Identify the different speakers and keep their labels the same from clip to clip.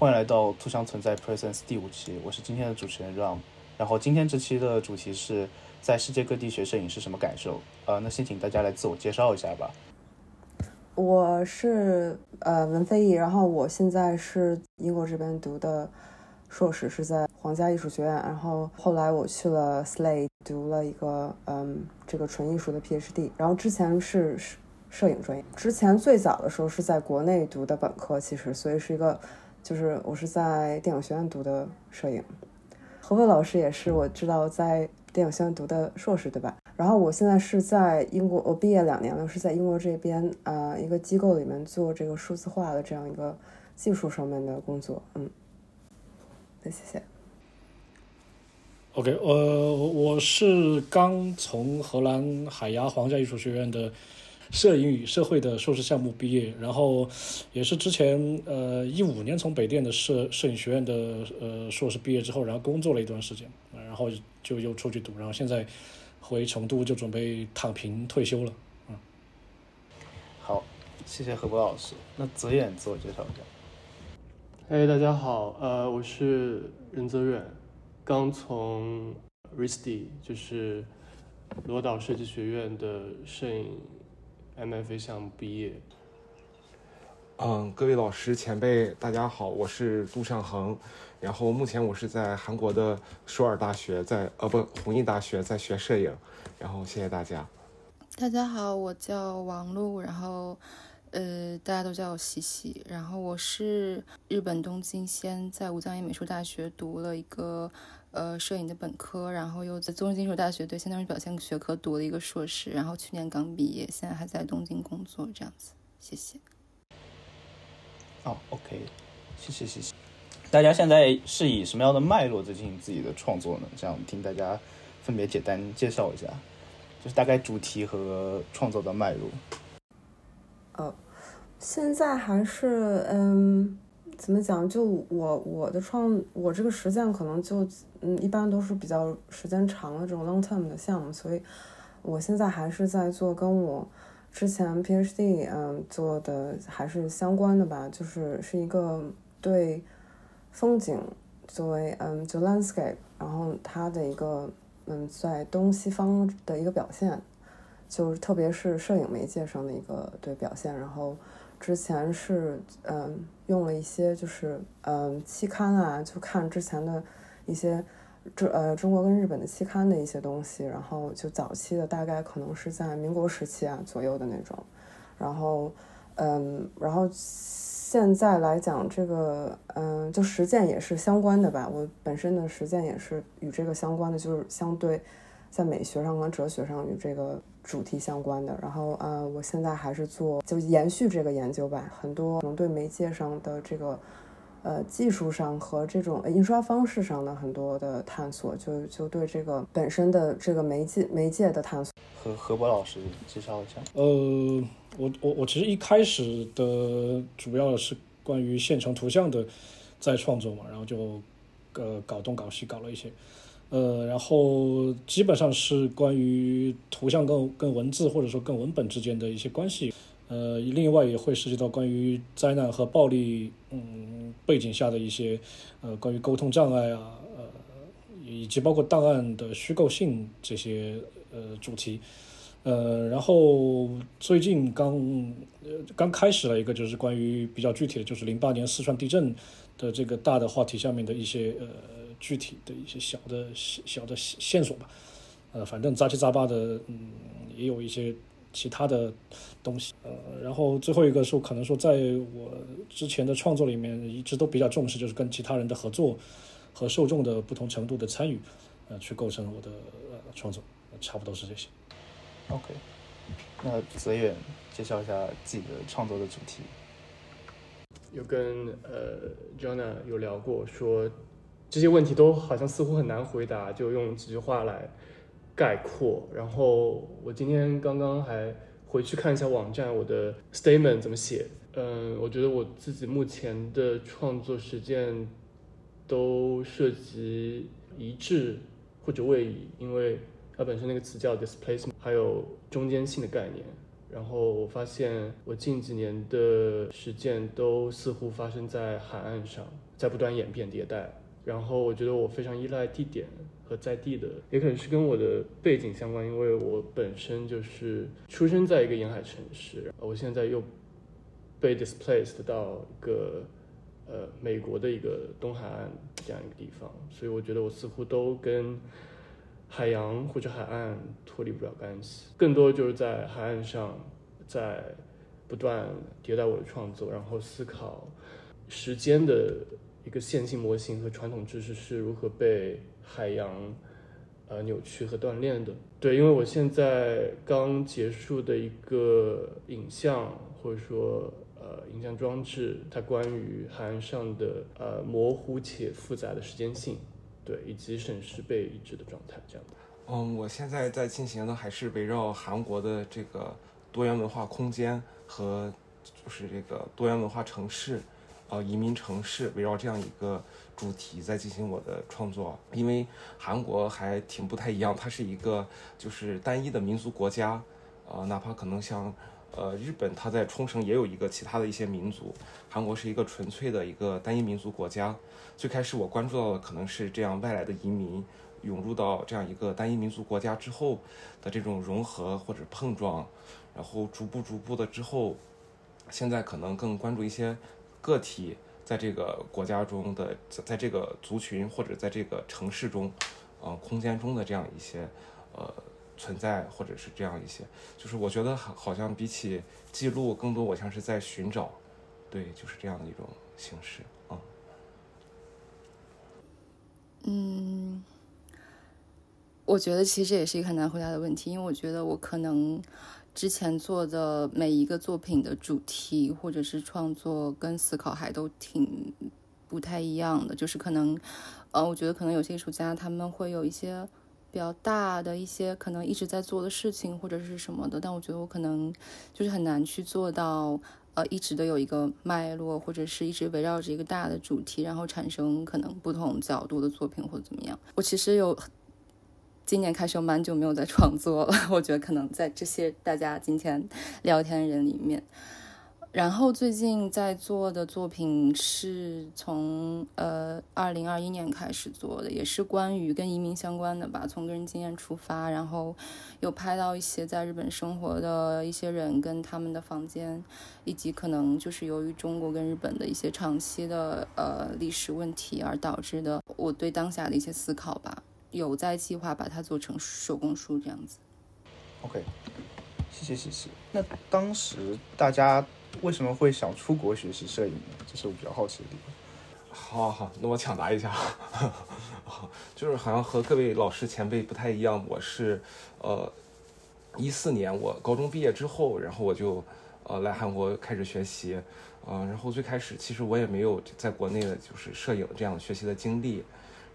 Speaker 1: 欢迎来到图像存在 Presence 第五期，我是今天的主持人 Ram。然后今天这期的主题是在世界各地学摄影是什么感受？呃，那先请大家来自我介绍一下吧。
Speaker 2: 我是呃文飞毅，然后我现在是英国这边读的硕士，是在皇家艺术学院。然后后来我去了 Slade 读了一个嗯这个纯艺术的 PhD。然后之前是摄影专业，之前最早的时候是在国内读的本科，其实所以是一个。就是我是在电影学院读的摄影，何伟老师也是我知道在电影学院读的硕士，对吧？然后我现在是在英国，我毕业两年了，是在英国这边啊一个机构里面做这个数字化的这样一个技术上面的工作，嗯，那谢谢。
Speaker 3: OK，呃，我是刚从荷兰海牙皇家艺术学院的。摄影与社会的硕士项目毕业，然后也是之前呃一五年从北电的摄摄影学院的呃硕士毕业之后，然后工作了一段时间，然后就又出去读，然后现在回成都就准备躺平退休了。嗯，
Speaker 1: 好，谢谢何博老师。那泽远自我介绍一下。
Speaker 4: 哎，大家好，呃，我是任泽远，刚从 RISD 就是罗岛设计学院的摄影。MFA 项目毕业。
Speaker 5: 嗯，各位老师前辈，大家好，我是杜尚恒，然后目前我是在韩国的首尔大学，在呃不弘毅大学在学摄影，然后谢谢大家。
Speaker 6: 大家好，我叫王璐，然后呃大家都叫我西西，然后我是日本东京先在武藏野美术大学读了一个。呃，摄影的本科，然后又在东京艺术大学对相当于表现学科读了一个硕士，然后去年刚毕业，现在还在东京工作，这样子。谢谢。
Speaker 1: 哦，OK，谢谢谢谢。大家现在是以什么样的脉络在进行自己的创作呢？这样听大家分别简单介绍一下，就是大概主题和创作的脉络。
Speaker 2: 呃，现在还是嗯。怎么讲？就我我的创，我这个实践可能就嗯，一般都是比较时间长的这种 long term 的项目，所以我现在还是在做跟我之前 PhD 嗯做的还是相关的吧，就是是一个对风景作为嗯就 landscape，然后它的一个嗯在东西方的一个表现，就是特别是摄影媒介上的一个对表现，然后。之前是嗯用了一些就是嗯期刊啊，就看之前的一些中呃中国跟日本的期刊的一些东西，然后就早期的大概可能是在民国时期啊左右的那种，然后嗯然后现在来讲这个嗯就实践也是相关的吧，我本身的实践也是与这个相关的，就是相对在美学上和哲学上与这个。主题相关的，然后呃，我现在还是做就延续这个研究吧，很多可能对媒介上的这个呃技术上和这种印刷方式上的很多的探索，就就对这个本身的这个媒介媒介的探索。
Speaker 1: 和何博老师介绍一下。
Speaker 3: 呃，我我我其实一开始的主要是关于现成图像的在创作嘛，然后就呃搞东搞西搞了一些。呃，然后基本上是关于图像跟跟文字或者说跟文本之间的一些关系，呃，另外也会涉及到关于灾难和暴力嗯背景下的一些呃关于沟通障碍啊，呃，以及包括档案的虚构性这些呃主题，呃，然后最近刚呃刚开始了一个就是关于比较具体的就是零八年四川地震的这个大的话题下面的一些呃。具体的一些小的小的线索吧，呃，反正杂七杂八的，嗯，也有一些其他的东西，呃，然后最后一个是，可能说在我之前的创作里面，一直都比较重视，就是跟其他人的合作和受众的不同程度的参与，呃，去构成我的呃创作，差不多是这些。
Speaker 1: OK，那泽远介绍一下自己的创作的主题。
Speaker 4: 有跟呃 Jona 有聊过说。这些问题都好像似乎很难回答，就用几句话来概括。然后我今天刚刚还回去看一下网站，我的 statement 怎么写。嗯，我觉得我自己目前的创作实践都涉及一致或者位移，因为它本身那个词叫 displacement，还有中间性的概念。然后我发现我近几年的实践都似乎发生在海岸上。在不断演变迭代。然后我觉得我非常依赖地点和在地的，也可能是跟我的背景相关，因为我本身就是出生在一个沿海城市，我现在又被 displaced 到一个呃美国的一个东海岸这样一个地方，所以我觉得我似乎都跟海洋或者海岸脱离不了干系，更多就是在海岸上在不断迭代我的创作，然后思考时间的。一个线性模型和传统知识是如何被海洋呃扭曲和锻炼的？对，因为我现在刚结束的一个影像或者说呃影像装置，它关于海岸上的呃模糊且复杂的时间性，对，以及审视被抑制的状态这样的。
Speaker 5: 嗯，我现在在进行的还是围绕韩国的这个多元文化空间和就是这个多元文化城市。呃，移民城市围绕这样一个主题在进行我的创作，因为韩国还挺不太一样，它是一个就是单一的民族国家，呃，哪怕可能像呃日本，它在冲绳也有一个其他的一些民族，韩国是一个纯粹的一个单一民族国家。最开始我关注到的可能是这样外来的移民涌入到这样一个单一民族国家之后的这种融合或者碰撞，然后逐步逐步的之后，现在可能更关注一些。个体在这个国家中的，在这个族群或者在这个城市中，呃，空间中的这样一些呃存在，或者是这样一些，就是我觉得好，好像比起记录，更多我像是在寻找，对，就是这样的一种形式啊。
Speaker 6: 嗯，我觉得其实也是一个很难回答的问题，因为我觉得我可能。之前做的每一个作品的主题或者是创作跟思考还都挺不太一样的，就是可能，呃，我觉得可能有些艺术家他们会有一些比较大的一些可能一直在做的事情或者是什么的，但我觉得我可能就是很难去做到，呃，一直都有一个脉络或者是一直围绕着一个大的主题，然后产生可能不同角度的作品或者怎么样。我其实有。今年开始有蛮久没有在创作了，我觉得可能在这些大家今天聊天人里面，然后最近在做的作品是从呃二零二一年开始做的，也是关于跟移民相关的吧，从个人经验出发，然后有拍到一些在日本生活的一些人跟他们的房间，以及可能就是由于中国跟日本的一些长期的呃历史问题而导致的我对当下的一些思考吧。有在计划把它做成手工书这样子。
Speaker 1: OK，谢谢谢谢。那当时大家为什么会想出国学习摄影呢？这是我比较好奇的地方。
Speaker 5: 好好，那我抢答一下，就是好像和各位老师前辈不太一样。我是呃一四年我高中毕业之后，然后我就呃来韩国开始学习，呃，然后最开始其实我也没有在国内的就是摄影这样学习的经历。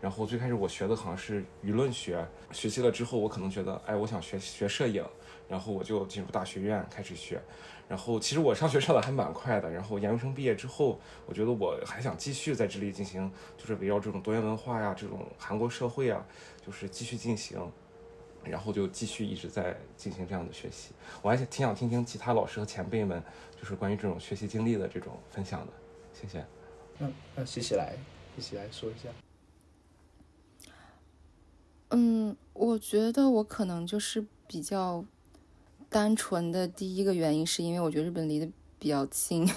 Speaker 5: 然后最开始我学的好像是舆论学，学习了之后我可能觉得，哎，我想学学摄影，然后我就进入大学院开始学。然后其实我上学上的还蛮快的。然后研究生毕业之后，我觉得我还想继续在这里进行，就是围绕这种多元文化呀，这种韩国社会啊，就是继续进行。然后就继续一直在进行这样的学习。我还挺想听听其他老师和前辈们，就是关于这种学习经历的这种分享的。谢谢。
Speaker 1: 嗯，那西西来，西西来说一下。
Speaker 6: 嗯，我觉得我可能就是比较单纯的第一个原因，是因为我觉得日本离得比较近，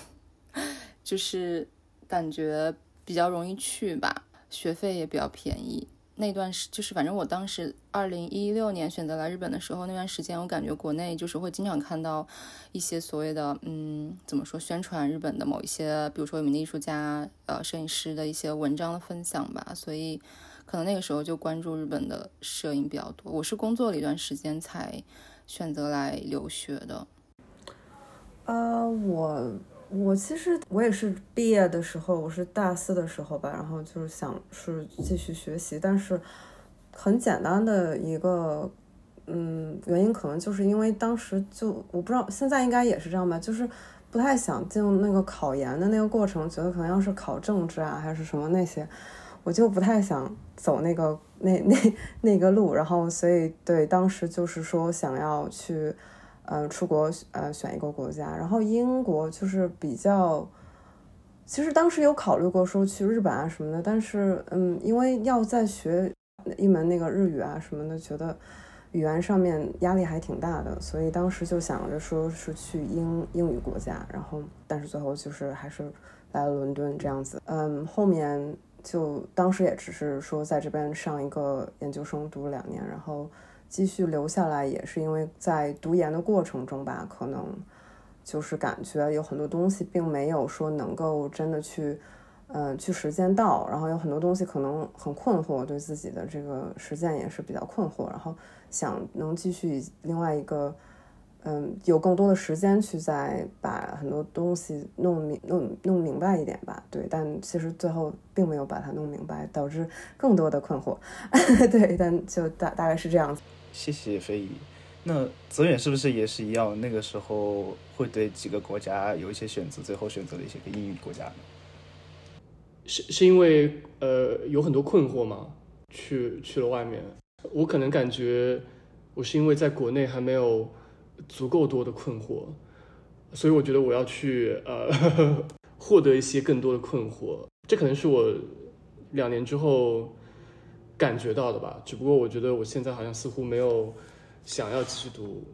Speaker 6: 就是感觉比较容易去吧，学费也比较便宜。那段时就是反正我当时二零一六年选择来日本的时候，那段时间我感觉国内就是会经常看到一些所谓的嗯怎么说宣传日本的某一些，比如说有名的艺术家、呃摄影师的一些文章的分享吧，所以。可能那个时候就关注日本的摄影比较多。我是工作了一段时间才选择来留学的。
Speaker 2: 呃，我我其实我也是毕业的时候，我是大四的时候吧，然后就是想是继续学习，但是很简单的一个嗯原因，可能就是因为当时就我不知道现在应该也是这样吧，就是不太想进入那个考研的那个过程，觉得可能要是考政治啊还是什么那些。我就不太想走那个那 那那个路，然后所以对当时就是说想要去，呃，出国呃选一个国家，然后英国就是比较其实当时有考虑过说去日本啊什么的，但是嗯，因为要再学一门那个日语啊什么的，觉得语言上面压力还挺大的，所以当时就想着说是去英英语国家，然后但是最后就是还是来伦敦这样子。嗯，后面就当时也只是说在这边上一个研究生读两年，然后继续留下来，也是因为在读研的过程中吧，可能。就是感觉有很多东西并没有说能够真的去，嗯，去实践到，然后有很多东西可能很困惑，对自己的这个实践也是比较困惑，然后想能继续另外一个，嗯，有更多的时间去再把很多东西弄明弄弄明白一点吧，对，但其实最后并没有把它弄明白，导致更多的困惑，对，但就大大概是这样子。
Speaker 1: 谢谢飞姨。那泽远是不是也是一样？那个时候会对几个国家有一些选择，最后选择了一些个英语国家呢？
Speaker 4: 是是因为呃有很多困惑吗？去去了外面，我可能感觉我是因为在国内还没有足够多的困惑，所以我觉得我要去呃 获得一些更多的困惑。这可能是我两年之后感觉到的吧。只不过我觉得我现在好像似乎没有。想要继续读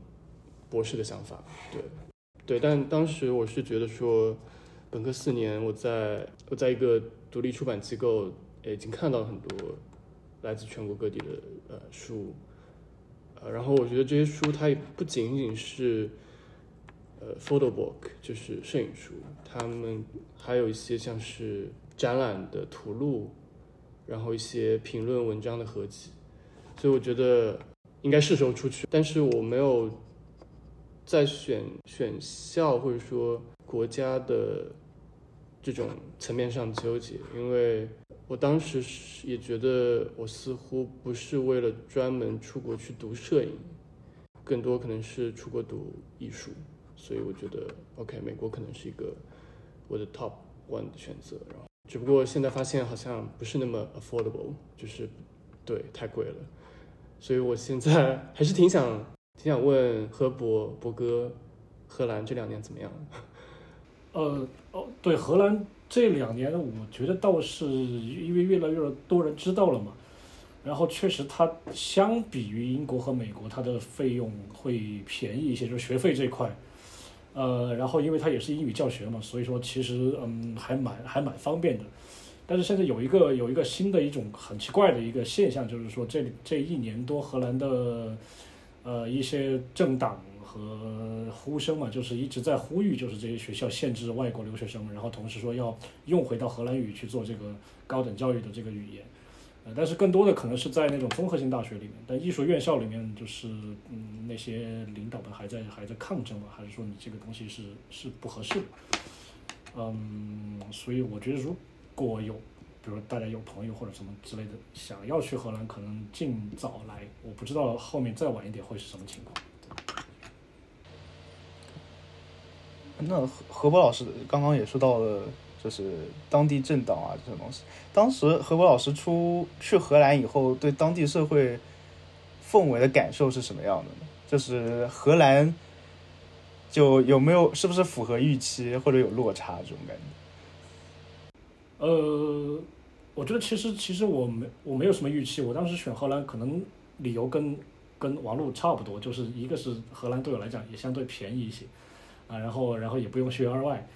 Speaker 4: 博士的想法，对，对，但当时我是觉得说，本科四年我在我在一个独立出版机构，已经看到了很多来自全国各地的呃书，然后我觉得这些书它也不仅仅是呃 photo book，就是摄影书，他们还有一些像是展览的图录，然后一些评论文章的合集，所以我觉得。应该是时候出去，但是我没有在选选校或者说国家的这种层面上纠结，因为我当时是也觉得我似乎不是为了专门出国去读摄影，更多可能是出国读艺术，所以我觉得 OK，美国可能是一个我的 top one 的选择，然后只不过现在发现好像不是那么 affordable，就是对太贵了。所以我现在还是挺想挺想问何博博哥，荷兰这两年怎么样？
Speaker 3: 呃哦，对，荷兰这两年我觉得倒是因为越来越多人知道了嘛，然后确实它相比于英国和美国，它的费用会便宜一些，就是学费这块。呃，然后因为它也是英语教学嘛，所以说其实嗯还蛮还蛮方便的。但是现在有一个有一个新的一种很奇怪的一个现象，就是说这这一年多荷兰的呃一些政党和呼声嘛，就是一直在呼吁，就是这些学校限制外国留学生，然后同时说要用回到荷兰语去做这个高等教育的这个语言。呃，但是更多的可能是在那种综合性大学里面，但艺术院校里面就是嗯那些领导们还在还在抗争嘛，还是说你这个东西是是不合适的？嗯，所以我觉得如果有，比如大家有朋友或者什么之类的，想要去荷兰，可能尽早来。我不知道后面再晚一点会是什么情况。
Speaker 1: 那何何博老师刚刚也说到了，就是当地政党啊这种东西。当时何博老师出去荷兰以后，对当地社会氛围的感受是什么样的呢？就是荷兰就有没有是不是符合预期，或者有落差这种感觉？
Speaker 3: 呃，我觉得其实其实我没我没有什么预期。我当时选荷兰，可能理由跟跟王璐差不多，就是一个是荷兰对我来讲也相对便宜一些啊，然后然后也不用学二外，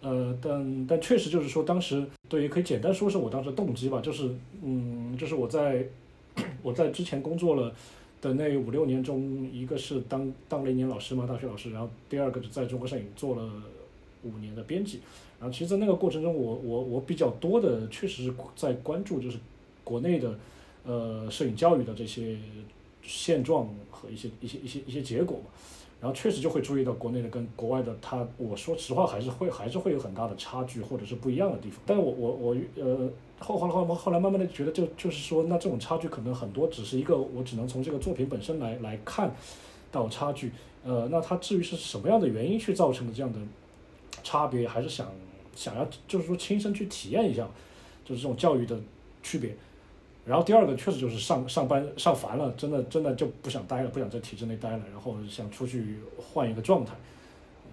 Speaker 3: 呃，但但确实就是说当时对于，可以简单说是我当时动机吧，就是嗯，就是我在 我在之前工作了的那五六年中，一个是当当了一年老师嘛，大学老师，然后第二个是在中国摄影做了五年的编辑。然后，其实，在那个过程中，我我我比较多的，确实是在关注，就是国内的，呃，摄影教育的这些现状和一些一些一些一些结果嘛。然后，确实就会注意到国内的跟国外的，它，我说实话，还是会还是会有很大的差距，或者是不一样的地方。但我我我呃，后后来后后来慢慢的觉得，就就是说，那这种差距可能很多，只是一个我只能从这个作品本身来来看到差距。呃，那它至于是什么样的原因去造成的这样的差别，还是想。想要就是说亲身去体验一下，就是这种教育的区别。然后第二个确实就是上上班上烦了，真的真的就不想待了，不想在体制内待了，然后想出去换一个状态。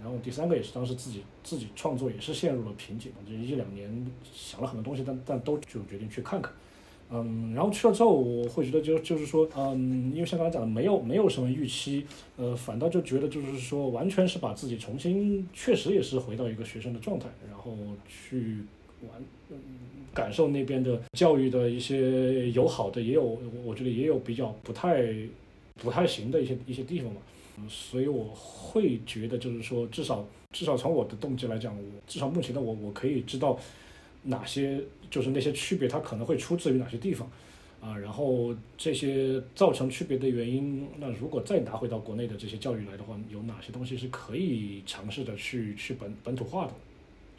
Speaker 3: 然后第三个也是当时自己自己创作也是陷入了瓶颈，这一两年想了很多东西，但但都就决定去看看。嗯，然后去了之后，我会觉得就就是说，嗯，因为像刚才讲的，没有没有什么预期，呃，反倒就觉得就是说，完全是把自己重新，确实也是回到一个学生的状态，然后去玩，感受那边的教育的一些有好的，也有我觉得也有比较不太不太行的一些一些地方嘛，所以我会觉得就是说，至少至少从我的动机来讲，我至少目前的我我可以知道哪些。就是那些区别，它可能会出自于哪些地方，啊，然后这些造成区别的原因，那如果再拿回到国内的这些教育来的话，有哪些东西是可以尝试的去去本本土化的？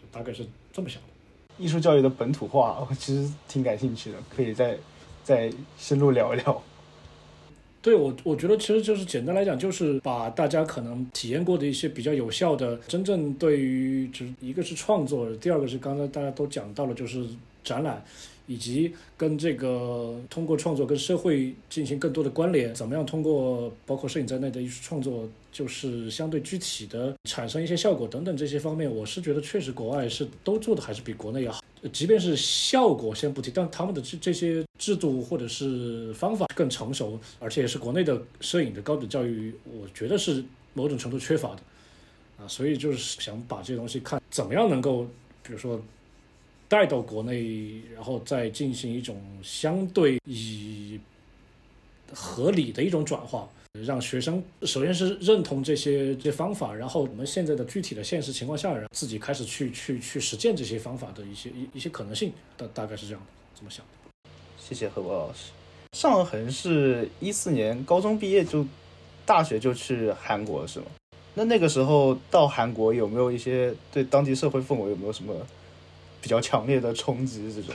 Speaker 3: 就大概是这么想的。
Speaker 1: 艺术教育的本土化，我其实挺感兴趣的，可以再再深入聊一聊。
Speaker 3: 对我，我觉得其实就是简单来讲，就是把大家可能体验过的一些比较有效的，真正对于就是一个是创作，第二个是刚才大家都讲到了，就是。展览，以及跟这个通过创作跟社会进行更多的关联，怎么样通过包括摄影在内的艺术创作，就是相对具体的产生一些效果等等这些方面，我是觉得确实国外是都做的还是比国内要好。即便是效果先不提，但他们的这这些制度或者是方法更成熟，而且也是国内的摄影的高等教育，我觉得是某种程度缺乏的啊，所以就是想把这些东西看怎么样能够，比如说。带到国内，然后再进行一种相对以合理的一种转化，让学生首先是认同这些这方法，然后我们现在的具体的现实情况下，然后自己开始去去去实践这些方法的一些一一些可能性，大大概是这样的，这么想的。
Speaker 1: 谢谢何博老师。尚恒是一四年高中毕业就大学就去韩国是吗？那那个时候到韩国有没有一些对当地社会氛围有没有什么？比较强烈的冲击，这种，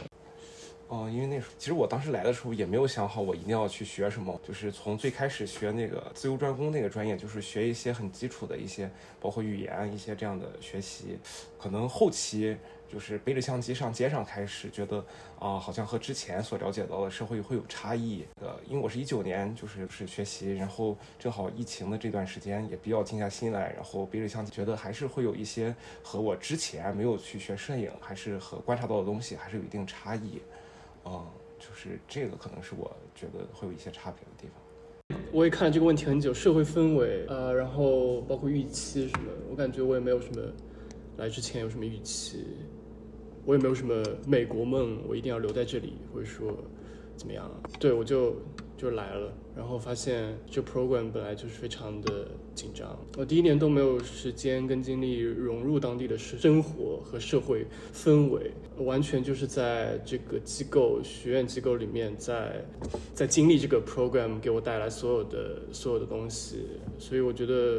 Speaker 5: 哦，因为那时候其实我当时来的时候也没有想好我一定要去学什么，就是从最开始学那个自由专攻那个专业，就是学一些很基础的一些，包括语言一些这样的学习，可能后期。就是背着相机上街上开始觉得啊，好像和之前所了解到的社会会有差异。呃，因为我是一九年就是是学习，然后正好疫情的这段时间也比较静下心来，然后背着相机，觉得还是会有一些和我之前没有去学摄影，还是和观察到的东西还是有一定差异。嗯，就是这个可能是我觉得会有一些差别的地方。
Speaker 4: 我也看了这个问题很久，社会氛围呃，然后包括预期什么，我感觉我也没有什么来之前有什么预期。我也没有什么美国梦，我一定要留在这里，或者说怎么样？对我就就来了，然后发现这 program 本来就是非常的紧张。我第一年都没有时间跟精力融入当地的生活和社会氛围，完全就是在这个机构学院机构里面，在在经历这个 program 给我带来所有的所有的东西。所以我觉得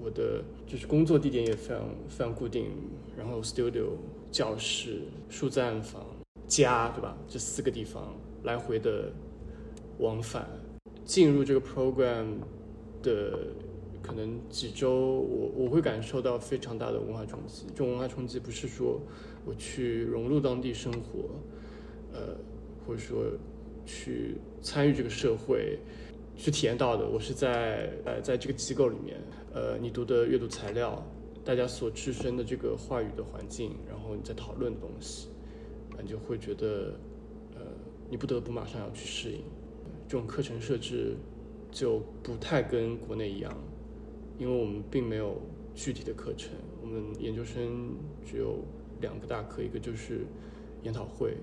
Speaker 4: 我的就是工作地点也非常非常固定，然后 studio。教室、数字暗房、家，对吧？这四个地方来回的往返，进入这个 program 的可能几周，我我会感受到非常大的文化冲击。这种文化冲击不是说我去融入当地生活，呃，或者说去参与这个社会去体验到的。我是在呃在这个机构里面，呃，你读的阅读材料。大家所置身的这个话语的环境，然后你在讨论的东西，你就会觉得，呃，你不得不马上要去适应。这种课程设置就不太跟国内一样，因为我们并没有具体的课程，我们研究生只有两个大课，一个就是研讨会，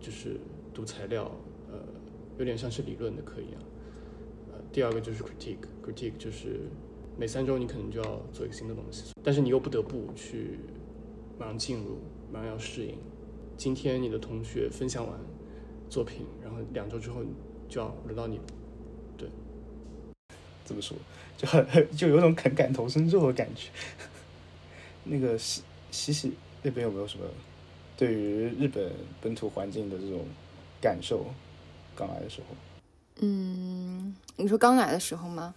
Speaker 4: 就是读材料，呃，有点像是理论的课一样，呃，第二个就是 critique，critique 就是。每三周你可能就要做一个新的东西，但是你又不得不去马上进入，马上要适应。今天你的同学分享完作品，然后两周之后就要轮到你，对，
Speaker 1: 怎么说，就很 就有种很感同身受的感觉。那个西西西那边有没有什么对于日本本土环境的这种感受？刚来的时候，
Speaker 6: 嗯，你说刚来的时候吗？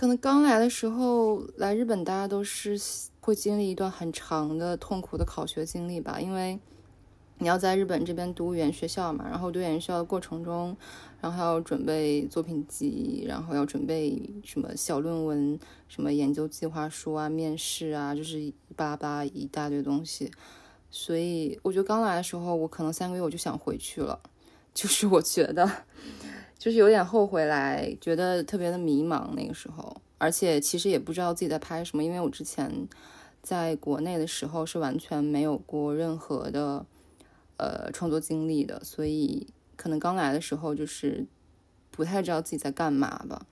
Speaker 6: 可能刚来的时候来日本，大家都是会经历一段很长的痛苦的考学经历吧，因为你要在日本这边读语言学校嘛，然后读语言学校的过程中，然后还要准备作品集，然后要准备什么小论文、什么研究计划书啊、面试啊，就是一巴巴一大堆东西。所以我觉得刚来的时候，我可能三个月我就想回去了，就是我觉得，就是有点后悔来，觉得特别的迷茫那个时候，而且其实也不知道自己在拍什么，因为我之前在国内的时候是完全没有过任何的呃创作经历的，所以可能刚来的时候就是不太知道自己在干嘛吧。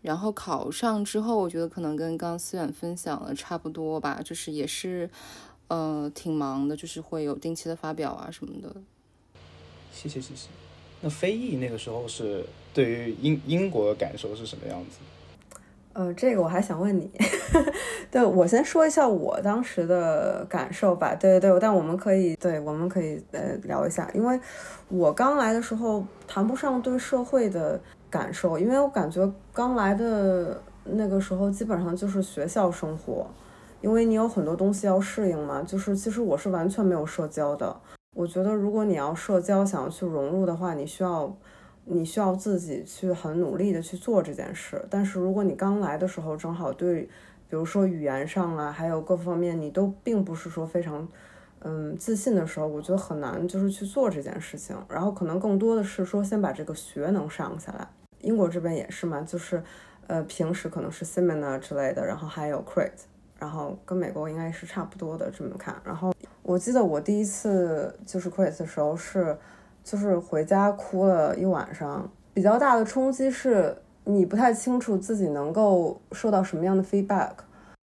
Speaker 6: 然后考上之后，我觉得可能跟刚思远分享的差不多吧，就是也是。呃，挺忙的，就是会有定期的发表啊什么的。
Speaker 1: 谢谢谢谢。那飞翼那个时候是对于英英国的感受是什么样子？
Speaker 2: 呃，这个我还想问你。对我先说一下我当时的感受吧。对对对，但我们可以对，我们可以呃聊一下，因为我刚来的时候谈不上对社会的感受，因为我感觉刚来的那个时候基本上就是学校生活。因为你有很多东西要适应嘛，就是其实我是完全没有社交的。我觉得如果你要社交，想要去融入的话，你需要，你需要自己去很努力的去做这件事。但是如果你刚来的时候，正好对，比如说语言上啊，还有各方面，你都并不是说非常，嗯，自信的时候，我觉得很难就是去做这件事情。然后可能更多的是说先把这个学能上下来。英国这边也是嘛，就是，呃，平时可能是 seminar 之类的，然后还有 crit。然后跟美国应该是差不多的这么看。然后我记得我第一次就是 quit 的时候是，就是回家哭了一晚上。比较大的冲击是你不太清楚自己能够受到什么样的 feedback，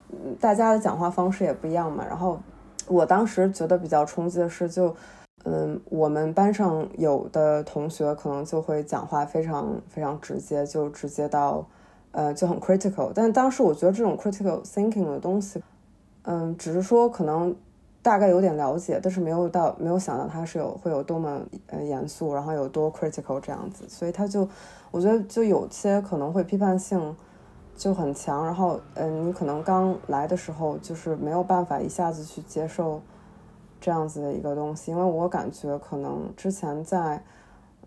Speaker 2: 嗯，大家的讲话方式也不一样嘛。然后我当时觉得比较冲击的是，就嗯，我们班上有的同学可能就会讲话非常非常直接，就直接到。呃，就很 critical，但当时我觉得这种 critical thinking 的东西，嗯，只是说可能大概有点了解，但是没有到没有想到他是有会有多么呃严肃，然后有多 critical 这样子，所以他就我觉得就有些可能会批判性就很强，然后嗯，你可能刚来的时候就是没有办法一下子去接受这样子的一个东西，因为我感觉可能之前在。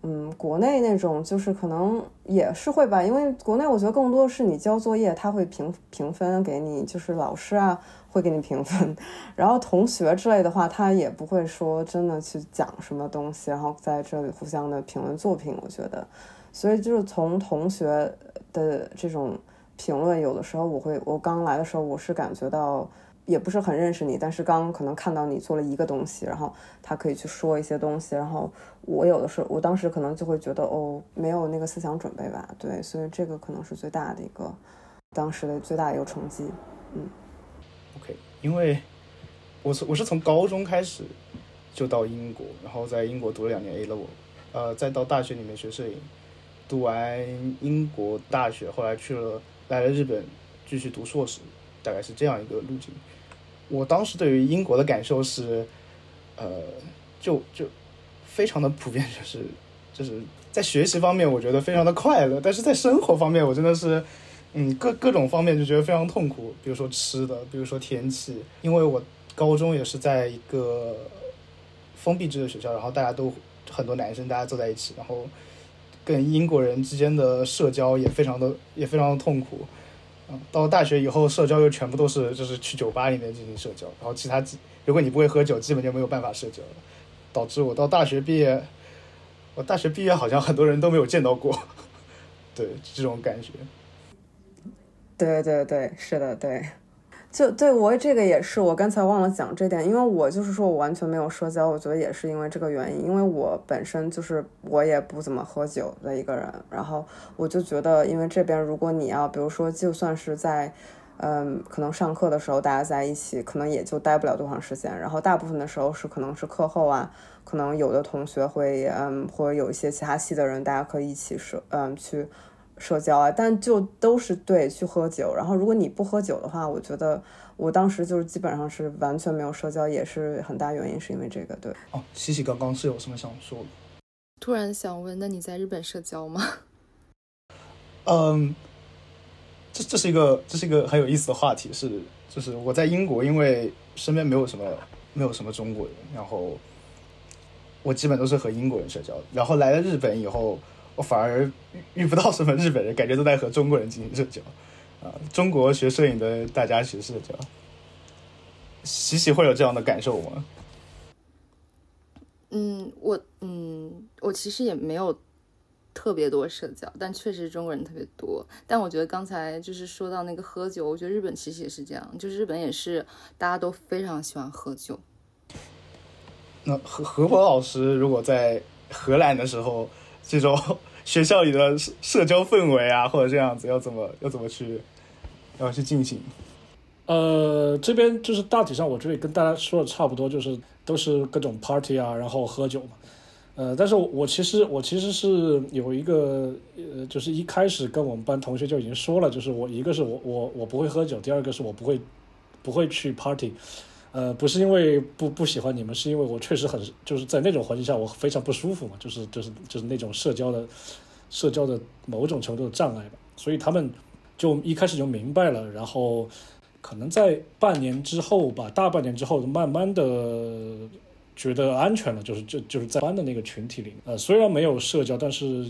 Speaker 2: 嗯，国内那种就是可能也是会吧，因为国内我觉得更多是你交作业，他会评评分给你，就是老师啊会给你评分，然后同学之类的话，他也不会说真的去讲什么东西，然后在这里互相的评论作品。我觉得，所以就是从同学的这种评论，有的时候我会，我刚来的时候我是感觉到。也不是很认识你，但是刚刚可能看到你做了一个东西，然后他可以去说一些东西，然后我有的时候，我当时可能就会觉得哦，没有那个思想准备吧，对，所以这个可能是最大的一个当时的最大的一个冲击，嗯。
Speaker 1: OK，因为我是我是从高中开始就到英国，然后在英国读了两年 A level，呃，再到大学里面学摄影，读完英国大学，后来去了来了日本继续读硕士。大概是这样一个路径。我当时对于英国的感受是，呃，就就非常的普遍，就是就是在学习方面，我觉得非常的快乐，但是在生活方面，我真的是，嗯，各各种方面就觉得非常痛苦。比如说吃的，比如说天气，因为我高中也是在一个封闭制的学校，然后大家都很多男生，大家坐在一起，然后跟英国人之间的社交也非常的也非常的痛苦。到大学以后，社交又全部都是就是去酒吧里面进行社交，然后其他如果你不会喝酒，基本就没有办法社交了，导致我到大学毕业，我大学毕业好像很多人都没有见到过，对这种感觉。
Speaker 2: 对对对，是的，对。就对我这个也是，我刚才忘了讲这点，因为我就是说我完全没有社交，我觉得也是因为这个原因，因为我本身就是我也不怎么喝酒的一个人，然后我就觉得，因为这边如果你要，比如说就算是在，嗯，可能上课的时候大家在一起，可能也就待不了多长时间，然后大部分的时候是可能是课后啊，可能有的同学会，嗯，或者有一些其他系的人，大家可以一起社，嗯，去。社交啊，但就都是对去喝酒。然后如果你不喝酒的话，我觉得我当时就是基本上是完全没有社交，也是很大原因是因为这个。对
Speaker 1: 哦，西西刚刚是有什么想说的？
Speaker 6: 突然想问，那你在日本社交吗？
Speaker 1: 嗯，这这是一个这是一个很有意思的话题，是就是我在英国，因为身边没有什么没有什么中国人，然后我基本都是和英国人社交，然后来了日本以后，我反而遇遇不到什么日本人，感觉都在和中国人进行社交。啊，中国学摄影的大家其实社交，喜喜会有这样的感受吗？
Speaker 6: 嗯，我嗯，我其实也没有特别多社交，但确实中国人特别多。但我觉得刚才就是说到那个喝酒，我觉得日本其实也是这样，就是日本也是大家都非常喜欢喝酒。
Speaker 1: 那何何博老师如果在荷兰的时候，这种学校里的社社交氛围啊，或者这样子，要怎么要怎么去要去进行？
Speaker 3: 呃，这边就是大体上，我这里跟大家说的差不多，就是都是各种 party 啊，然后喝酒嘛。呃，但是我其实我其实是有一个呃，就是一开始跟我们班同学就已经说了，就是我一个是我我我不会喝酒，第二个是我不会不会去 party。呃，不是因为不不喜欢你们，是因为我确实很就是在那种环境下我非常不舒服嘛，就是就是就是那种社交的社交的某种程度的障碍吧。所以他们就一开始就明白了，然后可能在半年之后吧，大半年之后，慢慢的觉得安全了，就是就就是在班的那个群体里，呃，虽然没有社交，但是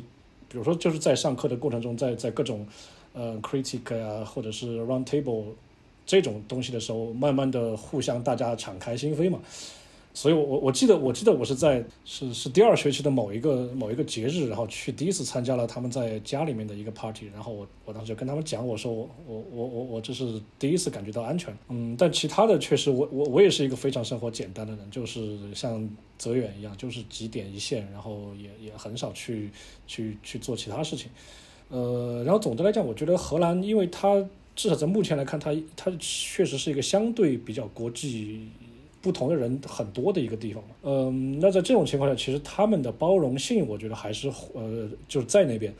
Speaker 3: 比如说就是在上课的过程中，在在各种呃 critic 啊，或者是 round table。这种东西的时候，慢慢的互相大家敞开心扉嘛，所以，我我我记得我记得我是在是是第二学期的某一个某一个节日，然后去第一次参加了他们在家里面的一个 party，然后我我当时就跟他们讲，我说我我我我我这是第一次感觉到安全，嗯，但其他的确实我我我也是一个非常生活简单的人，就是像泽远一样，就是几点一线，然后也也很少去去去做其他事情，呃，然后总的来讲，我觉得荷兰，因为它。至少在目前来看，它它确实是一个相对比较国际、不同的人很多的一个地方。嗯，那在这种情况下，其实他们的包容性，我觉得还是呃就是在那边。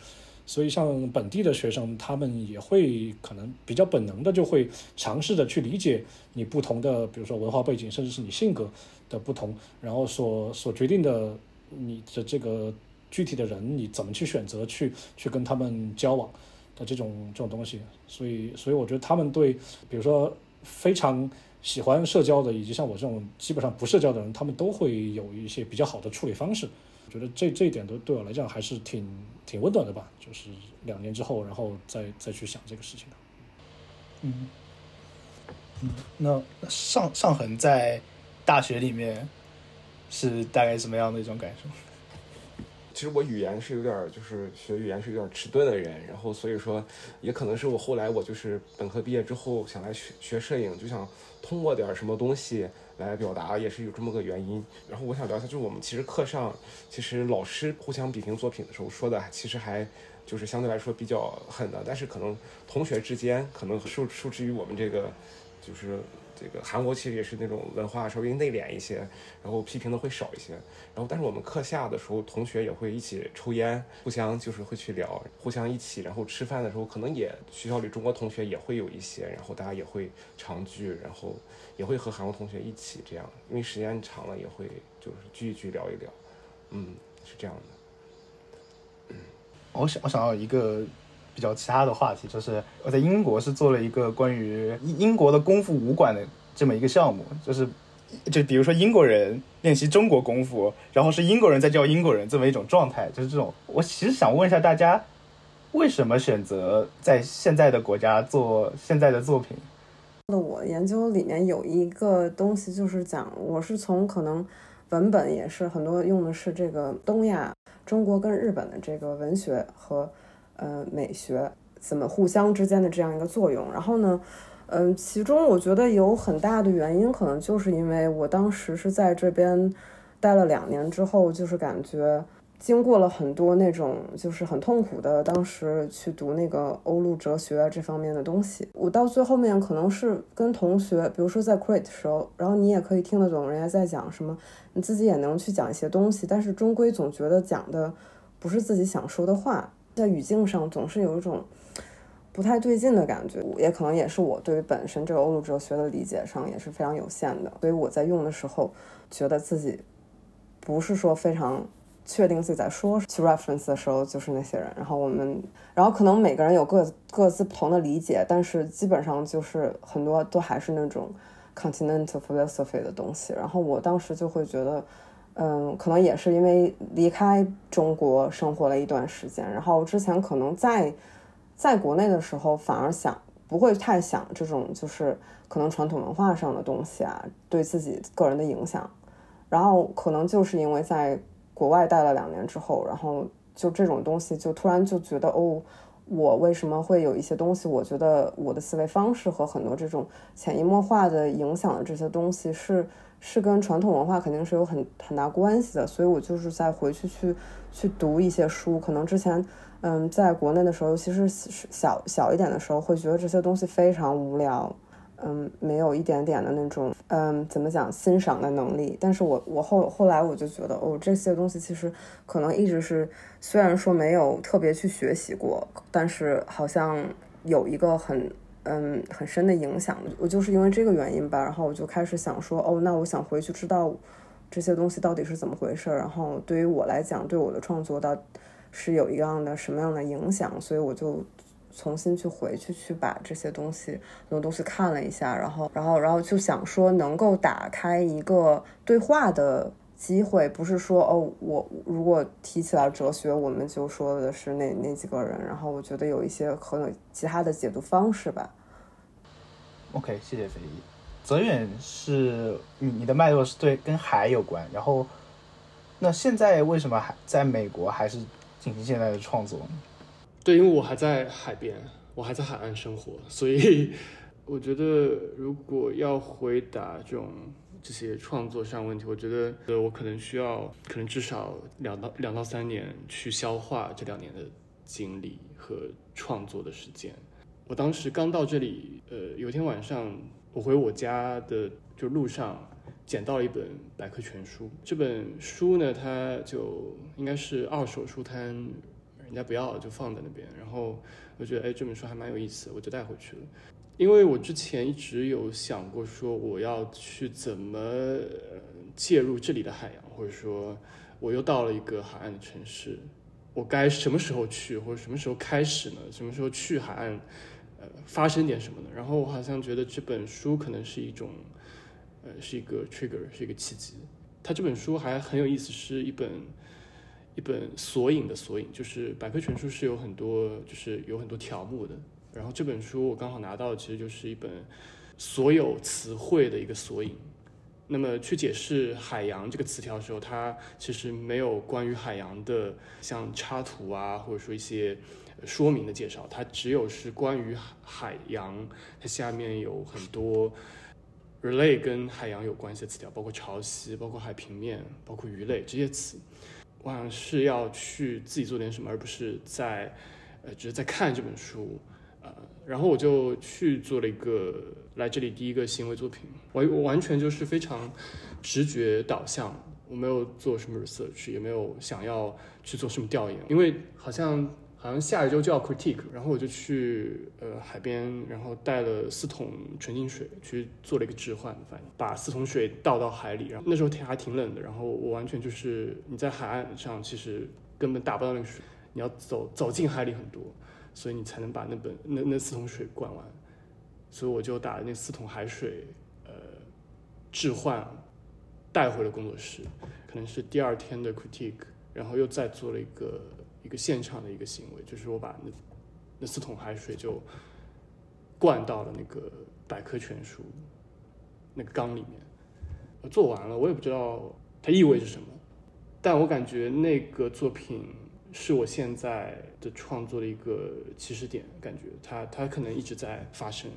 Speaker 3: 所以像本地的学生，他们也会可能比较本能的就会尝试着去理解你不同的，比如说文化背景，甚至是你性格的不同，然后所所决定的你的这个具体的人，你怎么去选择去去跟他们交往。的这种这种东西，所以所以我觉得他们对，比如说非常喜欢社交的，以及像我这种基本上不社交的人，他们都会有一些比较好的处理方式。我觉得这这一点都对我来讲还是挺挺温暖的吧。就是两年之后，然后再再去想这个事情。
Speaker 1: 嗯嗯，那上上恒在大学里面是大概什么样的一种感受？
Speaker 5: 其实我语言是有点，就是学语言是有点迟钝的人，然后所以说，也可能是我后来我就是本科毕业之后想来学学摄影，就想通过点什么东西来表达，也是有这么个原因。然后我想聊一下，就是我们其实课上，其实老师互相比评作品的时候说的，其实还就是相对来说比较狠的，但是可能同学之间可能受受制于我们这个就是。这个韩国其实也是那种文化稍微内敛一些，然后批评的会少一些。然后，但是我们课下的时候，同学也会一起抽烟，互相就是会去聊，互相一起。然后吃饭的时候，可能也学校里中国同学也会有一些，然后大家也会常聚，然后也会和韩国同学一起这样，因为时间长了也会就是聚一聚聊一聊。嗯，是这样的。
Speaker 1: 我想我想要一个。比较其他的话题，就是我在英国是做了一个关于英国的功夫武馆的这么一个项目，就是就比如说英国人练习中国功夫，然后是英国人在教英国人这么一种状态，就是这种。我其实想问一下大家，为什么选择在现在的国家做现在的作品？
Speaker 2: 那我研究里面有一个东西，就是讲我是从可能文本也是很多用的是这个东亚中国跟日本的这个文学和。呃，美学怎么互相之间的这样一个作用？然后呢，嗯，其中我觉得有很大的原因，可能就是因为我当时是在这边待了两年之后，就是感觉经过了很多那种就是很痛苦的，当时去读那个欧陆哲学这方面的东西，我到最后面可能是跟同学，比如说在 Crete 时候，然后你也可以听得懂人家在讲什么，你自己也能去讲一些东西，但是终归总觉得讲的不是自己想说的话。在语境上总是有一种不太对劲的感觉，也可能也是我对于本身这个欧陆哲学的理解上也是非常有限的，所以我在用的时候觉得自己不是说非常确定自己在说去 reference 的时候就是那些人，然后我们，然后可能每个人有各各自不同的理解，但是基本上就是很多都还是那种 continental philosophy 的东西，然后我当时就会觉得。嗯，可能也是因为离开中国生活了一段时间，然后之前可能在在国内的时候，反而想不会太想这种就是可能传统文化上的东西啊，对自己个人的影响。然后可能就是因为在国外待了两年之后，然后就这种东西就突然就觉得哦。我为什么会有一些东西？我觉得我的思维方式和很多这种潜移默化的影响的这些东西是是跟传统文化肯定是有很很大关系的。所以我就是在回去去去读一些书。可能之前嗯在国内的时候，尤其是小小一点的时候，会觉得这些东西非常无聊。嗯，没有一点点的那种，嗯，怎么讲欣赏的能力。但是我我后后来我就觉得，哦，这些东西其实可能一直是，虽然说没有特别去学习过，但是好像有一个很嗯很深的影响。我就是因为这个原因吧，然后我就开始想说，哦，那我想回去知道这些东西到底是怎么回事。然后对于我来讲，对我的创作到是有一样的什么样的影响，所以我就。重新去回去去把这些东西很多东西看了一下，然后然后然后就想说能够打开一个对话的机会，不是说哦我如果提起来哲学，我们就说的是那那几个人，然后我觉得有一些可能其他的解读方式吧。
Speaker 1: OK，谢谢飞一。泽远是你你的脉络是对跟海有关，然后那现在为什么还在美国还是进行现在的创作呢？
Speaker 4: 对，因为我还在海边，我还在海岸生活，所以我觉得如果要回答这种这些创作上问题，我觉得呃，我可能需要可能至少两到两到三年去消化这两年的经历和创作的时间。我当时刚到这里，呃，有一天晚上我回我家的就路上捡到了一本百科全书，这本书呢，它就应该是二手书摊。人家不要了就放在那边，然后我觉得哎这本书还蛮有意思，我就带回去了。因为我之前一直有想过说我要去怎么介入这里的海洋，或者说我又到了一个海岸的城市，我该什么时候去，或者什么时候开始呢？什么时候去海岸，呃，发生点什么呢？然后我好像觉得这本书可能是一种，呃，是一个 trigger，是一个契机。它这本书还很有意思，是一本。一本索引的索引，就是百科全书是有很多，就是有很多条目的。然后这本书我刚好拿到，其实就是一本所有词汇的一个索引。那么去解释海洋这个词条的时候，它其实没有关于海洋的像插图啊，或者说一些说明的介绍，它只有是关于海洋，它下面有很多 relay 跟海洋有关系的词条，包括潮汐，包括海平面，包括鱼类这些词。我好像是要去自己做点什么，而不是在，呃，只是在看这本书，呃，然后我就去做了一个来这里第一个行为作品，我我完全就是非常直觉导向，我没有做什么 research，也没有想要去做什么调研，因为好像。好像下一周就要 critique，然后我就去呃海边，然后带了四桶纯净水去做了一个置换，反正把四桶水倒到海里，然后那时候天还挺冷的，然后我完全就是你在海岸上其实根本打不到那个水，你要走走进海里很多，所以你才能把那本那那四桶水灌完，所以我就打了那四桶海水，呃置换带回了工作室，可能是第二天的 critique，然后又再做了一个。一个现场的一个行为，就是我把那那四桶海水就灌到了那个百科全书那个缸里面，做完了，我也不知道它意味着什么，但我感觉那个作品是我现在的创作的一个起始点，感觉它它可能一直在发生，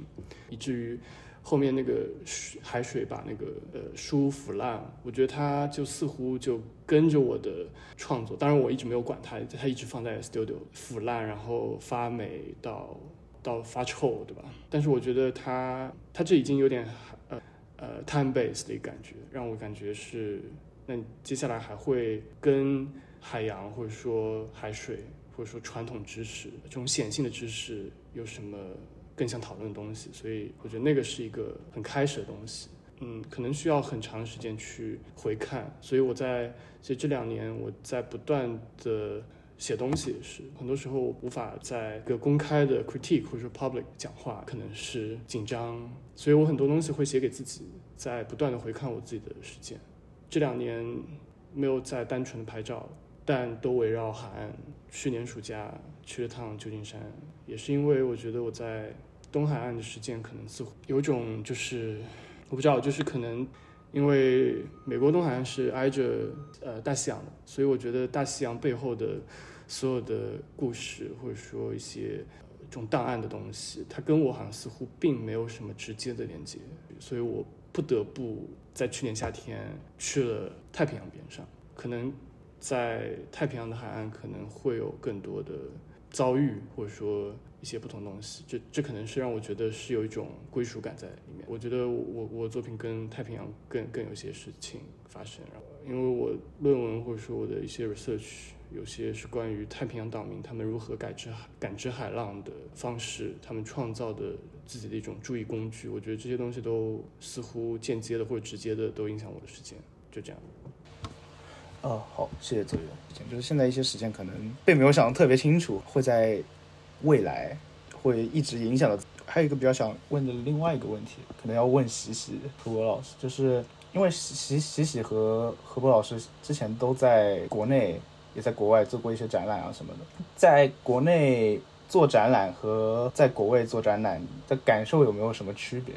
Speaker 4: 以至于。后面那个水海水把那个呃书腐烂，我觉得它就似乎就跟着我的创作，当然我一直没有管它，它一直放在 studio 腐烂，然后发霉到到发臭，对吧？但是我觉得它它这已经有点呃呃 time base 的感觉，让我感觉是那接下来还会跟海洋或者说海水或者说传统知识这种显性的知识有什么？更想讨论的东西，所以我觉得那个是一个很开始的东西，嗯，可能需要很长时间去回看。所以我在其实这两年我在不断的写东西，是很多时候无法在一个公开的 critique 或者说 public 讲话，可能是紧张，所以我很多东西会写给自己，在不断的回看我自己的实践。这两年没有再单纯的拍照，但都围绕海岸。去年暑假去了趟旧金山，也是因为我觉得我在东海岸的时间可能似乎有种就是我不知道，就是可能因为美国东海岸是挨着呃大西洋的，所以我觉得大西洋背后的所有的故事或者说一些这种档案的东西，它跟我好像似乎并没有什么直接的连接，所以我不得不在去年夏天去了太平洋边上，可能。在太平洋的海岸可能会有更多的遭遇，或者说一些不同东西，这这可能是让我觉得是有一种归属感在里面。我觉得我我作品跟太平洋更更有些事情发生，然后因为我论文或者说我的一些 research 有些是关于太平洋岛民他们如何感知感知海浪的方式，他们创造的自己的一种注意工具，我觉得这些东西都似乎间接的或者直接的都影响我的时间，就这样。
Speaker 1: 哦，好，谢谢左右。就是现在一些时间可能并没有想的特别清楚，会在未来会一直影响的。还有一个比较想问的另外一个问题，可能要问喜喜何博老师，就是因为喜喜喜和何博老师之前都在国内，也在国外做过一些展览啊什么的。在国内做展览和在国外做展览的感受有没有什么区别？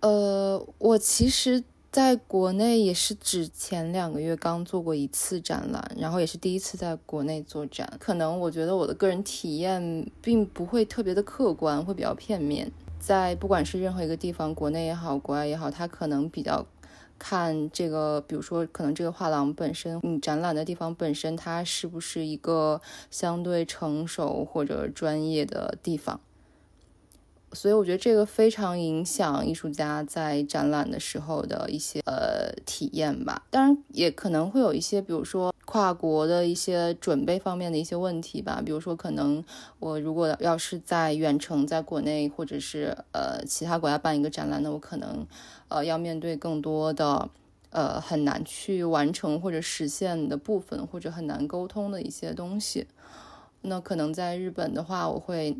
Speaker 6: 呃，我其实。在国内也是只前两个月刚做过一次展览，然后也是第一次在国内做展。可能我觉得我的个人体验并不会特别的客观，会比较片面。在不管是任何一个地方，国内也好，国外也好，他可能比较看这个，比如说可能这个画廊本身，你展览的地方本身，它是不是一个相对成熟或者专业的地方。所以我觉得这个非常影响艺术家在展览的时候的一些呃体验吧。当然也可能会有一些，比如说跨国的一些准备方面的一些问题吧。比如说，可能我如果要是在远程在国内或者是呃其他国家办一个展览，那我可能呃要面对更多的呃很难去完成或者实现的部分，或者很难沟通的一些东西。那可能在日本的话，我会。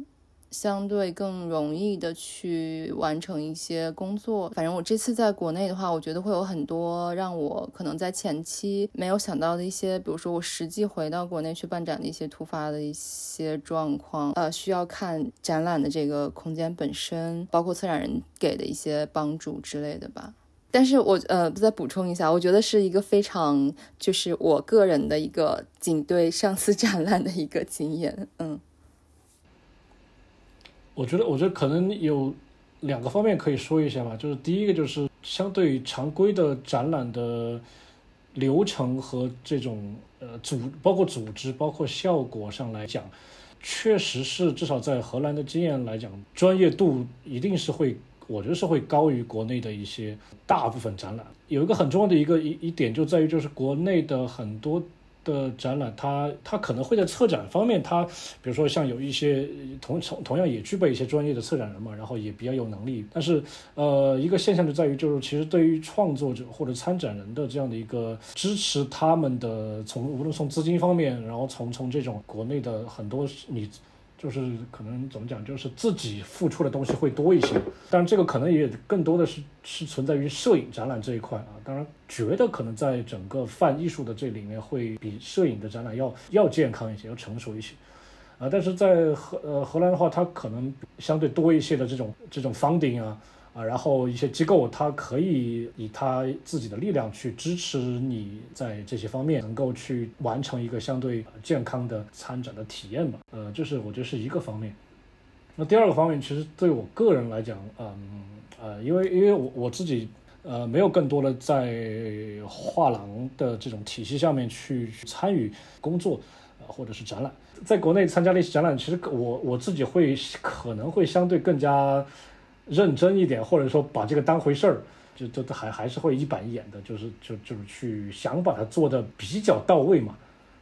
Speaker 6: 相对更容易的去完成一些工作。反正我这次在国内的话，我觉得会有很多让我可能在前期没有想到的一些，比如说我实际回到国内去办展的一些突发的一些状况，呃，需要看展览的这个空间本身，包括策展人给的一些帮助之类的吧。但是我呃再补充一下，我觉得是一个非常就是我个人的一个仅对上次展览的一个经验，嗯。
Speaker 3: 我觉得，我觉得可能有两个方面可以说一下吧。就是第一个，就是相对常规的展览的流程和这种呃组，包括组织、包括效果上来讲，确实是至少在荷兰的经验来讲，专业度一定是会，我觉得是会高于国内的一些大部分展览。有一个很重要的一个一一点就在于，就是国内的很多。的展览，它它可能会在策展方面，它比如说像有一些同同同样也具备一些专业的策展人嘛，然后也比较有能力。但是，呃，一个现象就在于，就是其实对于创作者或者参展人的这样的一个支持，他们的从无论从资金方面，然后从从这种国内的很多你。就是可能怎么讲，就是自己付出的东西会多一些，但然这个可能也更多的是是存在于摄影展览这一块啊。当然，觉得可能在整个泛艺术的这里面会比摄影的展览要要健康一些，要成熟一些啊。但是在荷呃荷兰的话，它可能相对多一些的这种这种 funding 啊。啊，然后一些机构，它可以以它自己的力量去支持你在这些方面能够去完成一个相对健康的参展的体验吧。呃，这是我觉得是一个方面。那第二个方面，其实对我个人来讲，嗯呃，因为因为我我自己呃没有更多的在画廊的这种体系下面去参与工作，呃或者是展览，在国内参加了一些展览，其实我我自己会可能会相对更加。认真一点，或者说把这个当回事儿，就就还还是会一板一眼的，就是就就是去想把它做的比较到位嘛。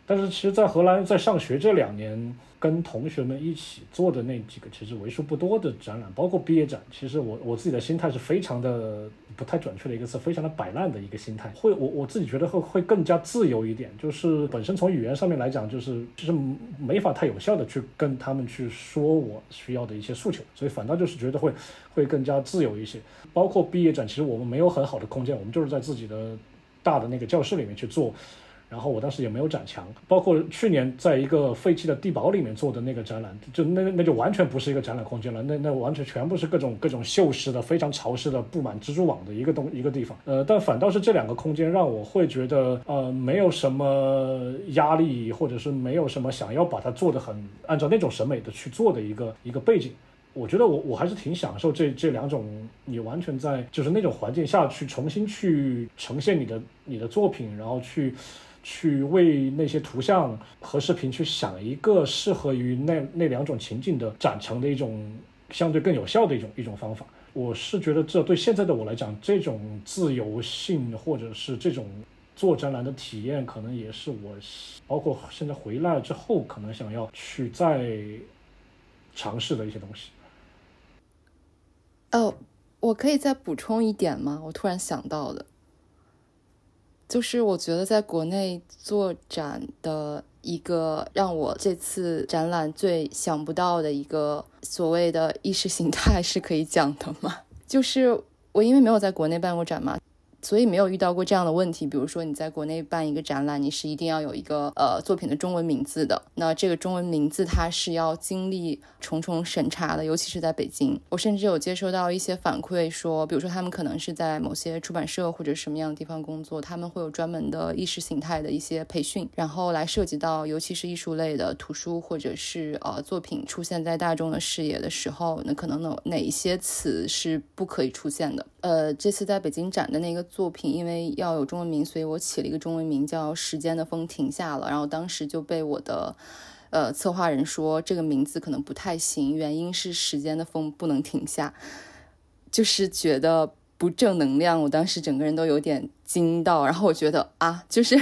Speaker 3: 但是其实，在荷兰在上学这两年。跟同学们一起做的那几个其实为数不多的展览，包括毕业展，其实我我自己的心态是非常的不太准确的一个词，非常的摆烂的一个心态。会我我自己觉得会会更加自由一点，就是本身从语言上面来讲，就是就是没法太有效的去跟他们去说我需要的一些诉求，所以反倒就是觉得会会更加自由一些。包括毕业展，其实我们没有很好的空间，我们就是在自己的大的那个教室里面去做。然后我当时也没有展墙，包括去年在一个废弃的地堡里面做的那个展览，就那那就完全不是一个展览空间了，那那完全全部是各种各种锈蚀的、非常潮湿的、布满蜘蛛网的一个东一个地方。呃，但反倒是这两个空间让我会觉得，呃，没有什么压力，或者是没有什么想要把它做的很按照那种审美的去做的一个一个背景。我觉得我我还是挺享受这这两种，你完全在就是那种环境下去重新去呈现你的你的作品，然后去去为那些图像和视频去想一个适合于那那两种情境的展成的一种相对更有效的一种一种方法。我是觉得这对现在的我来讲，这种自由性或者是这种做展览的体验，可能也是我包括现在回来之后可能想要去再尝试的一些东西。
Speaker 6: 哦，我可以再补充一点吗？我突然想到的，就是我觉得在国内做展的一个让我这次展览最想不到的一个所谓的意识形态是可以讲的吗？就是我因为没有在国内办过展嘛。所以没有遇到过这样的问题，比如说你在国内办一个展览，你是一定要有一个呃作品的中文名字的。那这个中文名字它是要经历重重审查的，尤其是在北京。我甚至有接收到一些反馈说，比如说他们可能是在某些出版社或者什么样的地方工作，他们会有专门的意识形态的一些培训，然后来涉及到尤其是艺术类的图书或者是呃作品出现在大众的视野的时候，那可能哪哪一些词是不可以出现的。呃，这次在北京展的那个。作品因为要有中文名，所以我起了一个中文名叫《时间的风停下了》。然后当时就被我的呃策划人说这个名字可能不太行，原因是时间的风不能停下，就是觉得不正能量。我当时整个人都有点惊到，然后我觉得啊，就是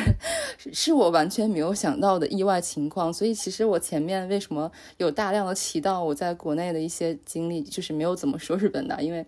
Speaker 6: 是我完全没有想到的意外情况。所以其实我前面为什么有大量的提到我在国内的一些经历，就是没有怎么说日本的，因为。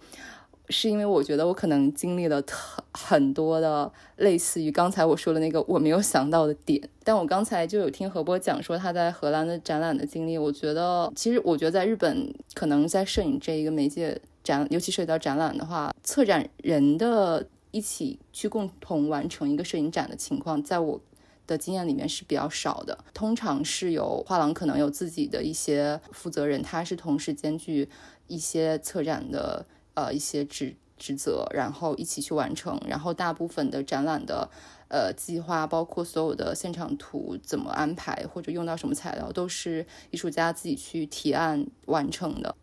Speaker 6: 是因为我觉得我可能经历了很很多的类似于刚才我说的那个我没有想到的点，但我刚才就有听何波讲说他在荷兰的展览的经历，我觉得其实我觉得在日本可能在摄影这一个媒介展，尤其涉及到展览的话，策展人的一起去共同完成一个摄影展的情况，在我的经验里面是比较少的，通常是有画廊可能有自己的一些负责人，他是同时兼具一些策展的。呃，一些职职责，然后一起去完成，然后大部分的展览的呃计划，包括所有的现场图怎么安排，或者用到什么材料，都是艺术家自己去提案完成的。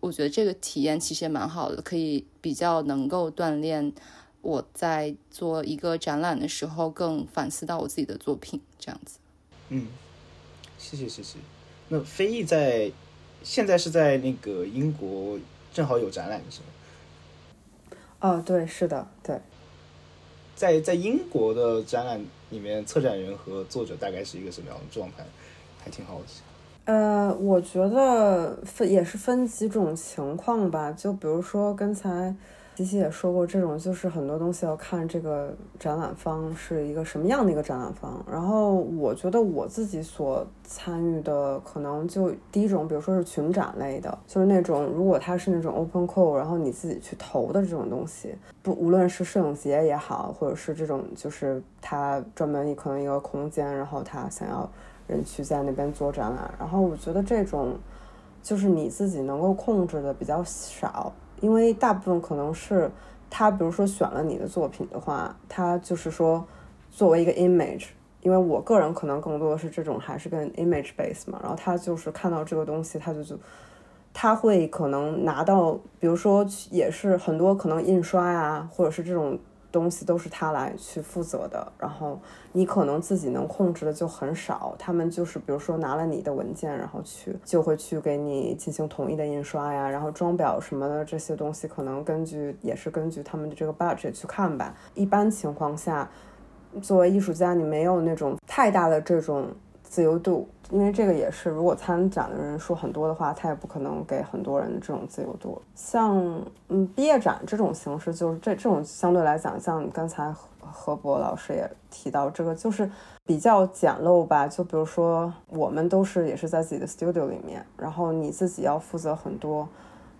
Speaker 6: 我觉得这个体验其实也蛮好的，可以比较能够锻炼我在做一个展览的时候，更反思到我自己的作品这样子。
Speaker 1: 嗯，谢谢谢谢。那飞翼在现在是在那个英国，正好有展览是吗？
Speaker 2: 哦，对，是的，对，
Speaker 1: 在在英国的展览里面，策展人和作者大概是一个什么样的状态？还挺好奇。
Speaker 2: 呃，我觉得分也是分几种情况吧，就比如说刚才。琪琪也说过，这种就是很多东西要看这个展览方是一个什么样的一个展览方。然后我觉得我自己所参与的，可能就第一种，比如说是群展类的，就是那种如果它是那种 open call，然后你自己去投的这种东西，不无论是摄影节也好，或者是这种就是他专门可能一个空间，然后他想要人去在那边做展览，然后我觉得这种就是你自己能够控制的比较少。因为大部分可能是他，比如说选了你的作品的话，他就是说作为一个 image，因为我个人可能更多的是这种还是跟 image base 嘛，然后他就是看到这个东西，他就就他会可能拿到，比如说也是很多可能印刷呀，或者是这种。东西都是他来去负责的，然后你可能自己能控制的就很少。他们就是比如说拿了你的文件，然后去就会去给你进行统一的印刷呀，然后装裱什么的这些东西，可能根据也是根据他们的这个 budget 去看吧。一般情况下，作为艺术家，你没有那种太大的这种自由度。因为这个也是，如果参展的人数很多的话，他也不可能给很多人这种自由度。像嗯毕业展这种形式，就是这这种相对来讲，像刚才何博老师也提到，这个就是比较简陋吧。就比如说我们都是也是在自己的 studio 里面，然后你自己要负责很多，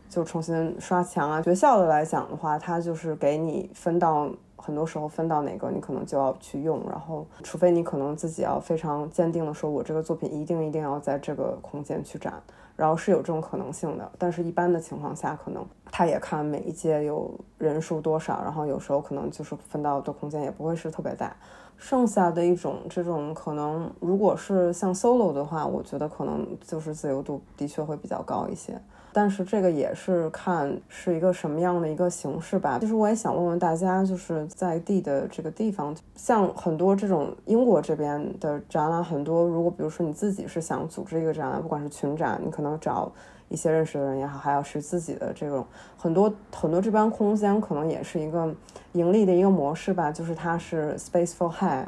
Speaker 2: 就重新刷墙啊。学校的来讲的话，它就是给你分到很多时候分到哪个，你可能就要去用，然后除非你可能自己要非常坚定的说，我这个作品一定一定要在这个空间去展，然后是有这种可能性的。但是一般的情况下，可能他也看每一届有人数多少，然后有时候可能就是分到的空间也不会是特别大。剩下的一种这种可能，如果是像 solo 的话，我觉得可能就是自由度的确会比较高一些。但是这个也是看是一个什么样的一个形式吧。其实我也想问问大家，就是在地的这个地方，像很多这种英国这边的展览，很多如果比如说你自己是想组织一个展览，不管是群展，你可能找一些认识的人也好，还要是自己的这种很多很多这边空间，可能也是一个盈利的一个模式吧，就是它是 space for hire，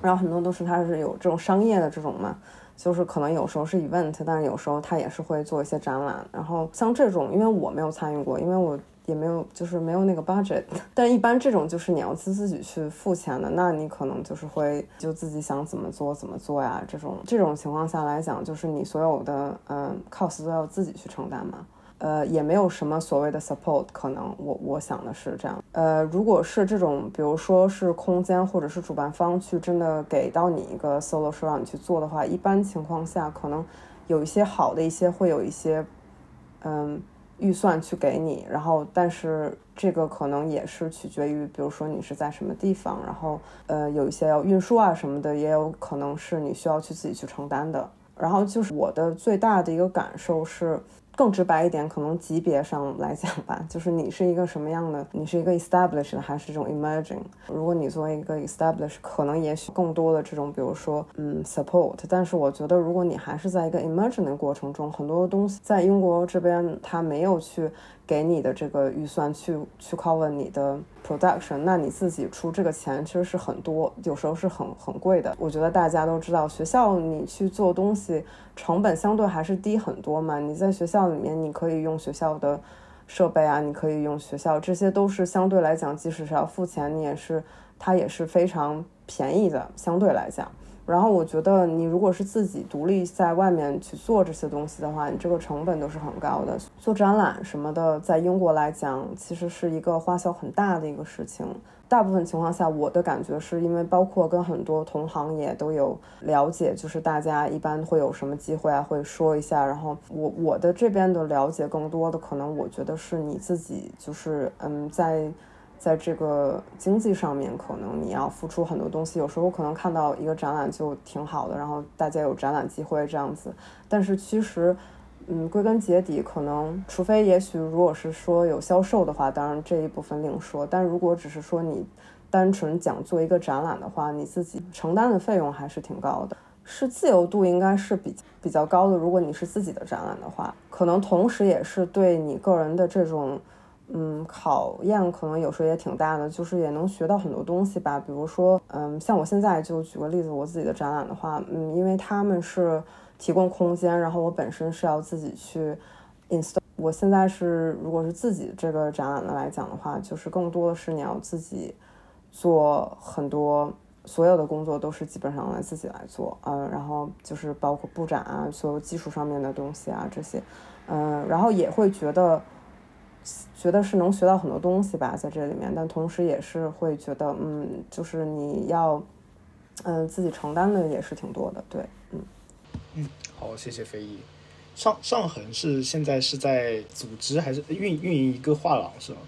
Speaker 2: 然后很多都是它是有这种商业的这种嘛。就是可能有时候是 event，但是有时候他也是会做一些展览。然后像这种，因为我没有参与过，因为我也没有就是没有那个 budget。但一般这种就是你要自自己去付钱的，那你可能就是会就自己想怎么做怎么做呀。这种这种情况下来讲，就是你所有的嗯 cost 都要自己去承担嘛。呃，也没有什么所谓的 support，可能我我想的是这样。呃，如果是这种，比如说是空间或者是主办方去真的给到你一个 solo 说让你去做的话，一般情况下可能有一些好的一些会有一些嗯预算去给你，然后但是这个可能也是取决于，比如说你是在什么地方，然后呃有一些要运输啊什么的，也有可能是你需要去自己去承担的。然后就是我的最大的一个感受是。更直白一点，可能级别上来讲吧，就是你是一个什么样的，你是一个 established 还是这种 emerging？如果你作为一个 established，可能也许更多的这种，比如说嗯 support。但是我觉得，如果你还是在一个 emerging 的过程中，很多东西在英国这边他没有去。给你的这个预算去去 cover 你的 production，那你自己出这个钱其实是很多，有时候是很很贵的。我觉得大家都知道，学校你去做东西成本相对还是低很多嘛。你在学校里面，你可以用学校的设备啊，你可以用学校，这些都是相对来讲，即使是要付钱，你也是它也是非常便宜的，相对来讲。然后我觉得，你如果是自己独立在外面去做这些东西的话，你这个成本都是很高的。做展览什么的，在英国来讲，其实是一个花销很大的一个事情。大部分情况下，我的感觉是因为包括跟很多同行也都有了解，就是大家一般会有什么机会啊，会说一下。然后我我的这边的了解更多的，可能我觉得是你自己，就是嗯，在。在这个经济上面，可能你要付出很多东西。有时候可能看到一个展览就挺好的，然后大家有展览机会这样子。但是其实，嗯，归根结底，可能除非也许如果是说有销售的话，当然这一部分另说。但如果只是说你单纯讲做一个展览的话，你自己承担的费用还是挺高的。是自由度应该是比比较高的。如果你是自己的展览的话，可能同时也是对你个人的这种。嗯，考验可能有时候也挺大的，就是也能学到很多东西吧。比如说，嗯，像我现在就举个例子，我自己的展览的话，嗯，因为他们是提供空间，然后我本身是要自己去 install。我现在是如果是自己这个展览的来讲的话，就是更多的是你要自己做很多，所有的工作都是基本上来自己来做，嗯，然后就是包括布展啊，所有技术上面的东西啊这些，嗯，然后也会觉得。觉得是能学到很多东西吧，在这里面，但同时也是会觉得，嗯，就是你要，嗯，自己承担的也是挺多的，对，嗯，
Speaker 1: 嗯，好，谢谢飞翼。上上恒是现在是在组织还是运运营一个画廊是吗？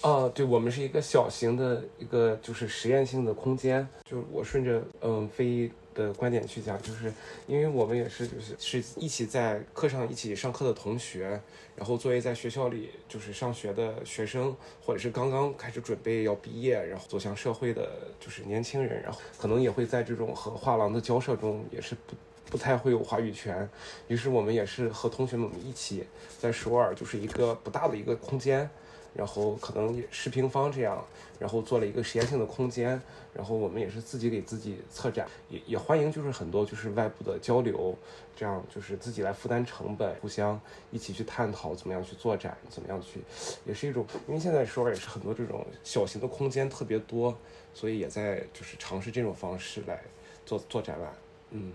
Speaker 5: 啊，对，我们是一个小型的一个就是实验性的空间，就是我顺着嗯飞。的观点去讲，就是因为我们也是就是是一起在课上一起上课的同学，然后作为在学校里就是上学的学生，或者是刚刚开始准备要毕业，然后走向社会的，就是年轻人，然后可能也会在这种和画廊的交涉中，也是不不太会有话语权。于是我们也是和同学们一起在首尔，就是一个不大的一个空间。然后可能十平方这样，然后做了一个实验性的空间，然后我们也是自己给自己策展，也也欢迎就是很多就是外部的交流，这样就是自己来负担成本，互相一起去探讨怎么样去做展，怎么样去，也是一种，因为现在说也是很多这种小型的空间特别多，所以也在就是尝试这种方式来做做展览，嗯。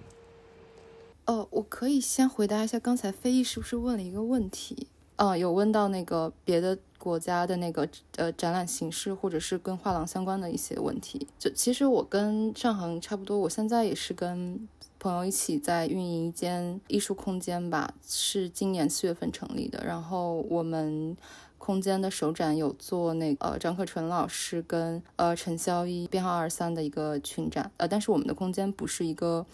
Speaker 6: 哦，我可以先回答一下刚才飞翼是不是问了一个问题？嗯，有问到那个别的国家的那个呃展览形式，或者是跟画廊相关的一些问题。就其实我跟尚恒差不多，我现在也是跟朋友一起在运营一间艺术空间吧，是今年四月份成立的。然后我们。空间的首展有做那呃张克纯老师跟呃陈潇一编号二三的一个群展，呃，但是我们的空间不是一个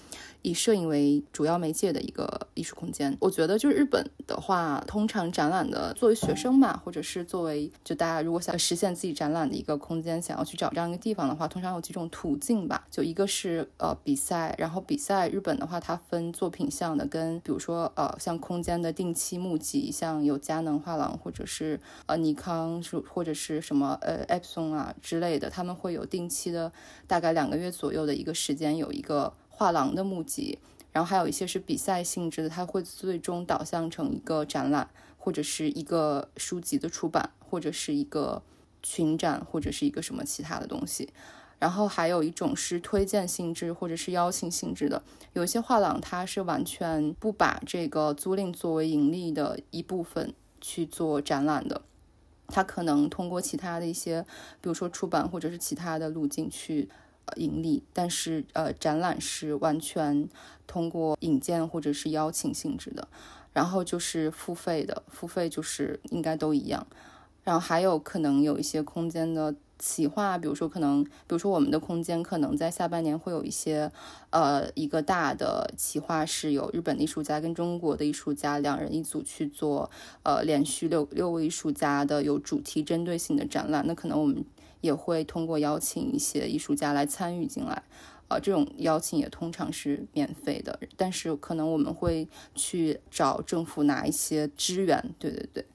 Speaker 6: 以摄影为主要媒介的一个艺术空间。我觉得就是日本的话，通常展览的作为学生嘛，或者是作为就大家如果想实现自己展览的一个空间，想要去找这样一个地方的话，通常有几种途径吧。就一个是呃比赛，然后比赛日本的话，它分作品项的，跟比如说呃像空间的定期募集，像有佳能画廊或者是。呃，尼康是或者是什么呃，Epson 啊之类的，他们会有定期的，大概两个月左右的一个时间，有一个画廊的募集，然后还有一些是比赛性质的，它会最终导向成一个展览，或者是一个书籍的出版，或者是一个群展，或者是一个什么其他的东西。然后还有一种是推荐性质或者是邀请性质的，有些画廊它是完全不把这个租赁作为盈利的一部分去做展览的。它可能通过其他的一些，比如说出版或者是其他的路径去盈利，但是呃展览是完全通过引荐或者是邀请性质的，然后就是付费的，付费就是应该都一样，然后还有可能有一些空间的。企划，比如说可能，比如说我们的空间可能在下半年会有一些，呃，一个大的企划是有日本的艺术家跟中国的艺术家两人一组去做，呃，连续六六位艺术家的有主题针对性的展览。那可能我们也会通过邀请一些艺术家来参与进来，呃，这种邀请也通常是免费的，但是可能我们会去找政府拿一些资源。对对对，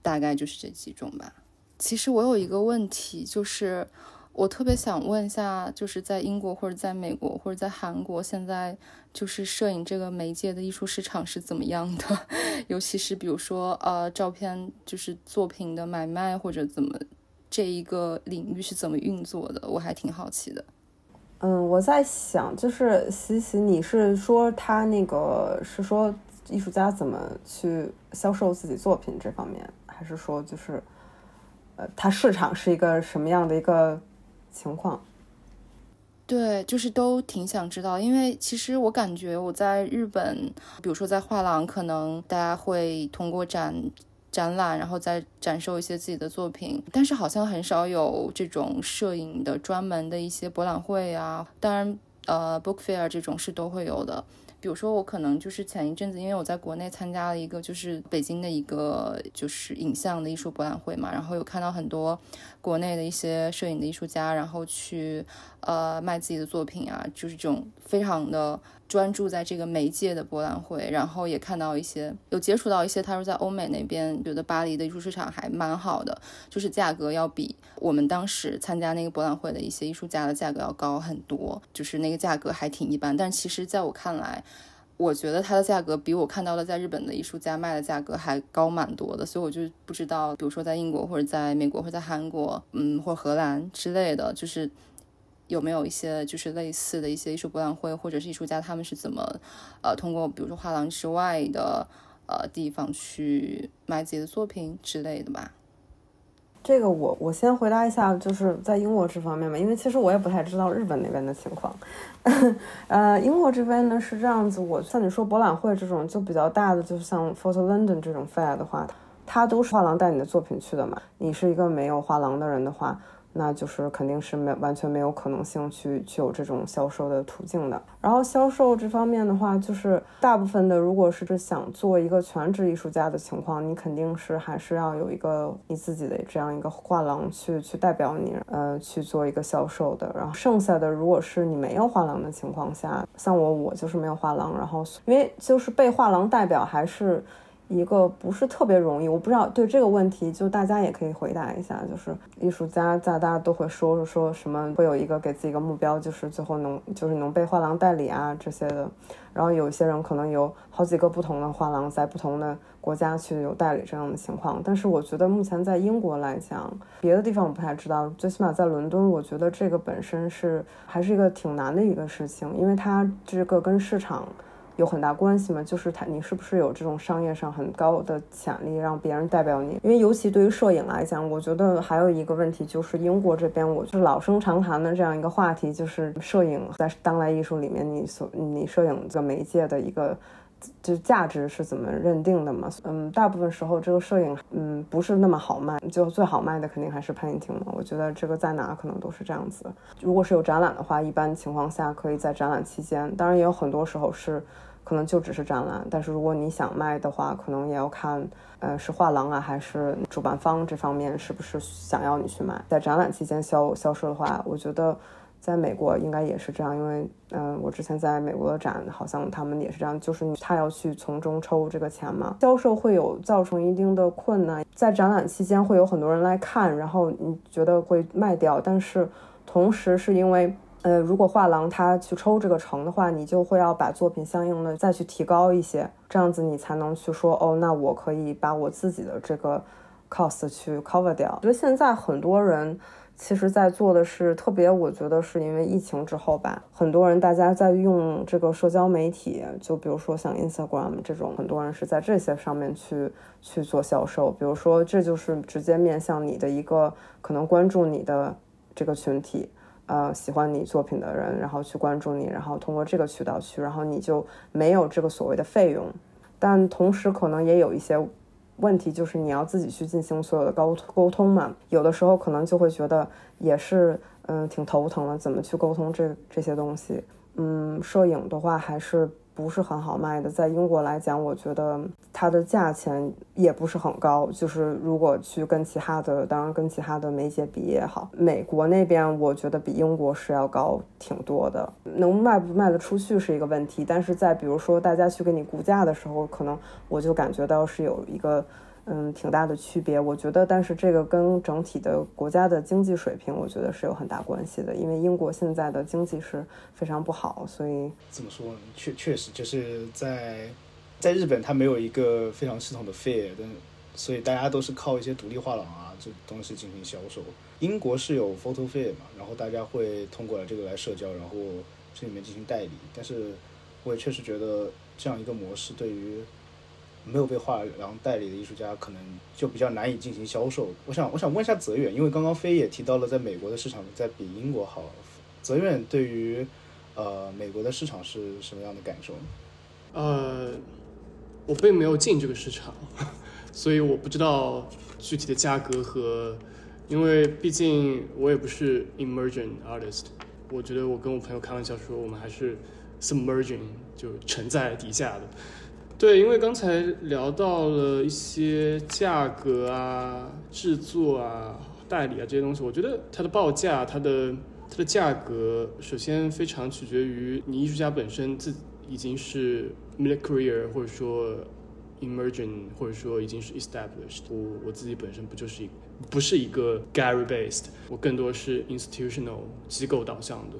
Speaker 6: 大概就是这几种吧。其实我有一个问题，就是我特别想问一下，就是在英国或者在美国或者在韩国，现在就是摄影这个媒介的艺术市场是怎么样的？尤其是比如说呃，照片就是作品的买卖或者怎么这一个领域是怎么运作的？我还挺好奇的。
Speaker 2: 嗯，我在想，就是西西，你是说他那个是说艺术家怎么去销售自己作品这方面，还是说就是？呃，他市场是一个什么样的一个情况？
Speaker 6: 对，就是都挺想知道，因为其实我感觉我在日本，比如说在画廊，可能大家会通过展展览，然后再展示一些自己的作品，但是好像很少有这种摄影的专门的一些博览会啊。当然，呃，book fair 这种是都会有的。比如说，我可能就是前一阵子，因为我在国内参加了一个就是北京的一个就是影像的艺术博览会嘛，然后有看到很多国内的一些摄影的艺术家，然后去呃卖自己的作品啊，就是这种非常的专注在这个媒介的博览会，然后也看到一些有接触到一些，他说在欧美那边觉得巴黎的艺术市场还蛮好的，就是价格要比我们当时参加那个博览会的一些艺术家的价格要高很多，就是那个价格还挺一般，但其实在我看来。我觉得它的价格比我看到的在日本的艺术家卖的价格还高蛮多的，所以我就不知道，比如说在英国或者在美国或者在韩国，嗯，或荷兰之类的，就是有没有一些就是类似的一些艺术博览会或者是艺术家他们是怎么，呃，通过比如说画廊之外的呃地方去卖自己的作品之类的吧。
Speaker 2: 这个我我先回答一下，就是在英国这方面吧，因为其实我也不太知道日本那边的情况。呃，英国这边呢是这样子，我像你说博览会这种就比较大的，就是像 Photo London 这种 fair 的话，它都是画廊带你的作品去的嘛。你是一个没有画廊的人的话。那就是肯定是没完全没有可能性去去有这种销售的途径的。然后销售这方面的话，就是大部分的，如果是想做一个全职艺术家的情况，你肯定是还是要有一个你自己的这样一个画廊去去代表你，呃，去做一个销售的。然后剩下的，如果是你没有画廊的情况下，像我，我就是没有画廊，然后因为就是被画廊代表还是。一个不是特别容易，我不知道对这个问题，就大家也可以回答一下。就是艺术家在大家都会说说什么，会有一个给自己一个目标，就是最后能就是能被画廊代理啊这些的。然后有一些人可能有好几个不同的画廊在不同的国家去有代理这样的情况。但是我觉得目前在英国来讲，别的地方我不太知道，最起码在伦敦，我觉得这个本身是还是一个挺难的一个事情，因为它这个跟市场。有很大关系嘛，就是他你是不是有这种商业上很高的潜力，让别人代表你？因为尤其对于摄影来讲，我觉得还有一个问题就是英国这边，我就是老生常谈的这样一个话题，就是摄影在当代艺术里面，你所你摄影的媒介的一个。就价值是怎么认定的嘛？嗯，大部分时候这个摄影，嗯，不是那么好卖，就最好卖的肯定还是 painting 嘛。我觉得这个在哪可能都是这样子。如果是有展览的话，一般情况下可以在展览期间，当然也有很多时候是可能就只是展览。但是如果你想卖的话，可能也要看，呃，是画廊啊，还是主办方这方面是不是想要你去卖。在展览期间销销售的话，我觉得。在美国应该也是这样，因为嗯，我之前在美国的展，好像他们也是这样，就是他要去从中抽这个钱嘛，销售会有造成一定的困难。在展览期间会有很多人来看，然后你觉得会卖掉，但是同时是因为呃，如果画廊他去抽这个成的话，你就会要把作品相应的再去提高一些，这样子你才能去说哦，那我可以把我自己的这个 cost 去 cover 掉。我觉得现在很多人。其实，在做的是特别，我觉得是因为疫情之后吧，很多人大家在用这个社交媒体，就比如说像 Instagram 这种，很多人是在这些上面去去做销售。比如说，这就是直接面向你的一个可能关注你的这个群体，呃，喜欢你作品的人，然后去关注你，然后通过这个渠道去，然后你就没有这个所谓的费用，但同时可能也有一些。问题就是你要自己去进行所有的沟沟通嘛，有的时候可能就会觉得也是嗯挺头疼的，怎么去沟通这这些东西？嗯，摄影的话还是。不是很好卖的，在英国来讲，我觉得它的价钱也不是很高。就是如果去跟其他的，当然跟其他的媒介比也好，美国那边我觉得比英国是要高挺多的。能卖不卖得出去是一个问题，但是在比如说大家去给你估价的时候，可能我就感觉到是有一个。嗯，挺大的区别，我觉得，但是这个跟整体的国家的经济水平，我觉得是有很大关系的。因为英国现在的经济是非常不好，所以
Speaker 1: 怎么说呢？确确实就是在在日本，它没有一个非常系统的 fair，但所以大家都是靠一些独立画廊啊这东西进行销售。英国是有 photo fair 嘛，然后大家会通过这个来社交，然后这里面进行代理。但是我也确实觉得这样一个模式对于。没有被画廊代理的艺术家，可能就比较难以进行销售。我想，我想问一下泽远，因为刚刚飞也提到了，在美国的市场在比英国好。泽远对于呃美国的市场是什么样的感受？
Speaker 4: 呃，我并没有进这个市场，所以我不知道具体的价格和，因为毕竟我也不是 emerging artist。我觉得我跟我朋友开玩笑说，我们还是 submerging，就沉在底下的。对，因为刚才聊到了一些价格啊、制作啊、代理啊这些东西，我觉得它的报价、它的它的价格，首先非常取决于你艺术家本身自已经是 mid career，或者说 emerging，或者说已经是 established。我我自己本身不就是一不是一个 Gary based，我更多是 institutional 机构导向的。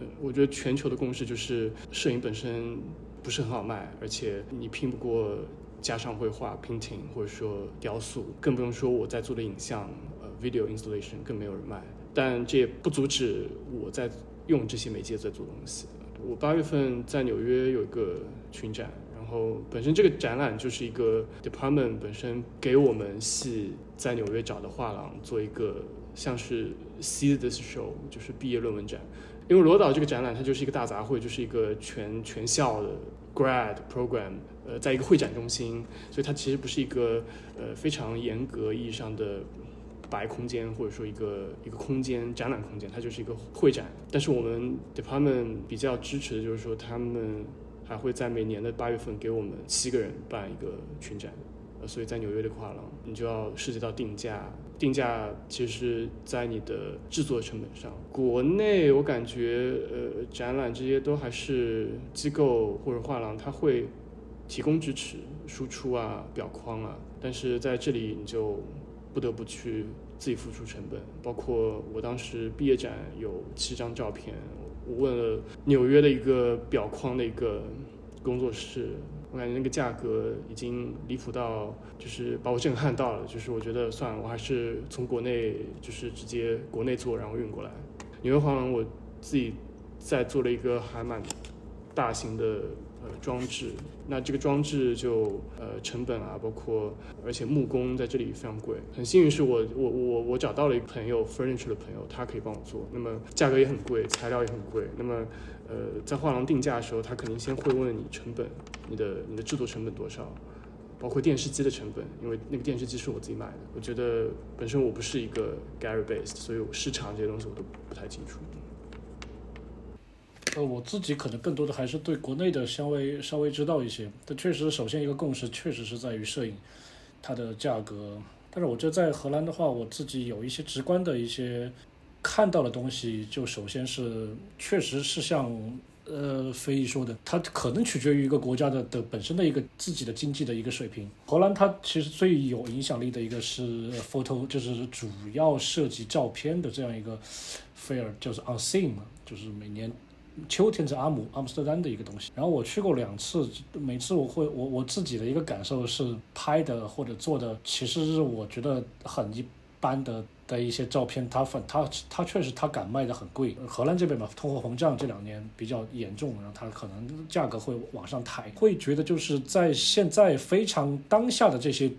Speaker 4: 呃，我觉得全球的共识就是摄影本身。不是很好卖，而且你拼不过加上绘画 painting 或者说雕塑，更不用说我在做的影像呃 video installation 更没有人卖。但这也不阻止我在用这些媒介在做东西。我八月份在纽约有一个群展，然后本身这个展览就是一个 department 本身给我们系在纽约找的画廊做一个像是 see this show 就是毕业论文展。因为罗导这个展览，它就是一个大杂烩，就是一个全全校的 grad program，呃，在一个会展中心，所以它其实不是一个呃非常严格意义上的白空间，或者说一个一个空间展览空间，它就是一个会展。但是我们 department 比较支持的就是说，他们还会在每年的八月份给我们七个人办一个群展，所以在纽约的画廊，你就要涉及到定价。定价其实，在你的制作成本上，国内我感觉，呃，展览这些都还是机构或者画廊，他会提供支持、输出啊、表框啊，但是在这里你就不得不去自己付出成本。包括我当时毕业展有七张照片，我问了纽约的一个表框的一个工作室。我感觉那个价格已经离谱到，就是把我震撼到了。就是我觉得算了，我还是从国内就是直接国内做，然后运过来。纽约画廊我自己在做了一个还蛮大型的装置。那这个装置就呃成本啊，包括而且木工在这里非常贵。很幸运是我我我我找到了一个朋友，furniture 的朋友，他可以帮我做。那么价格也很贵，材料也很贵。那么呃在画廊定价的时候，他肯定先会问你成本，你的你的制作成本多少，包括电视机的成本，因为那个电视机是我自己买的。我觉得本身我不是一个 Gary based，所以我市场这些东西我都不太清楚。
Speaker 3: 呃，我自己可能更多的还是对国内的稍微稍微知道一些。但确实，首先一个共识确实是在于摄影，它的价格。但是我觉得在荷兰的话，我自己有一些直观的一些看到的东西，就首先是确实是像呃飞翼说的，它可能取决于一个国家的的本身的一个自己的经济的一个水平。荷兰它其实最有影响力的一个是 photo，就是主要涉及照片的这样一个 fair，就是 on scene 嘛，就是每年。秋天在阿姆阿姆斯特丹的一个东西，然后我去过两次，每次我会我我自己的一个感受是拍的或者做的，其实是我觉得很一般的的一些照片，它反它它确实它敢卖的很贵。荷兰这边嘛，通货膨胀这两年比较严重，然后它可能价格会往上抬，会觉得就是在现在非常当下的这些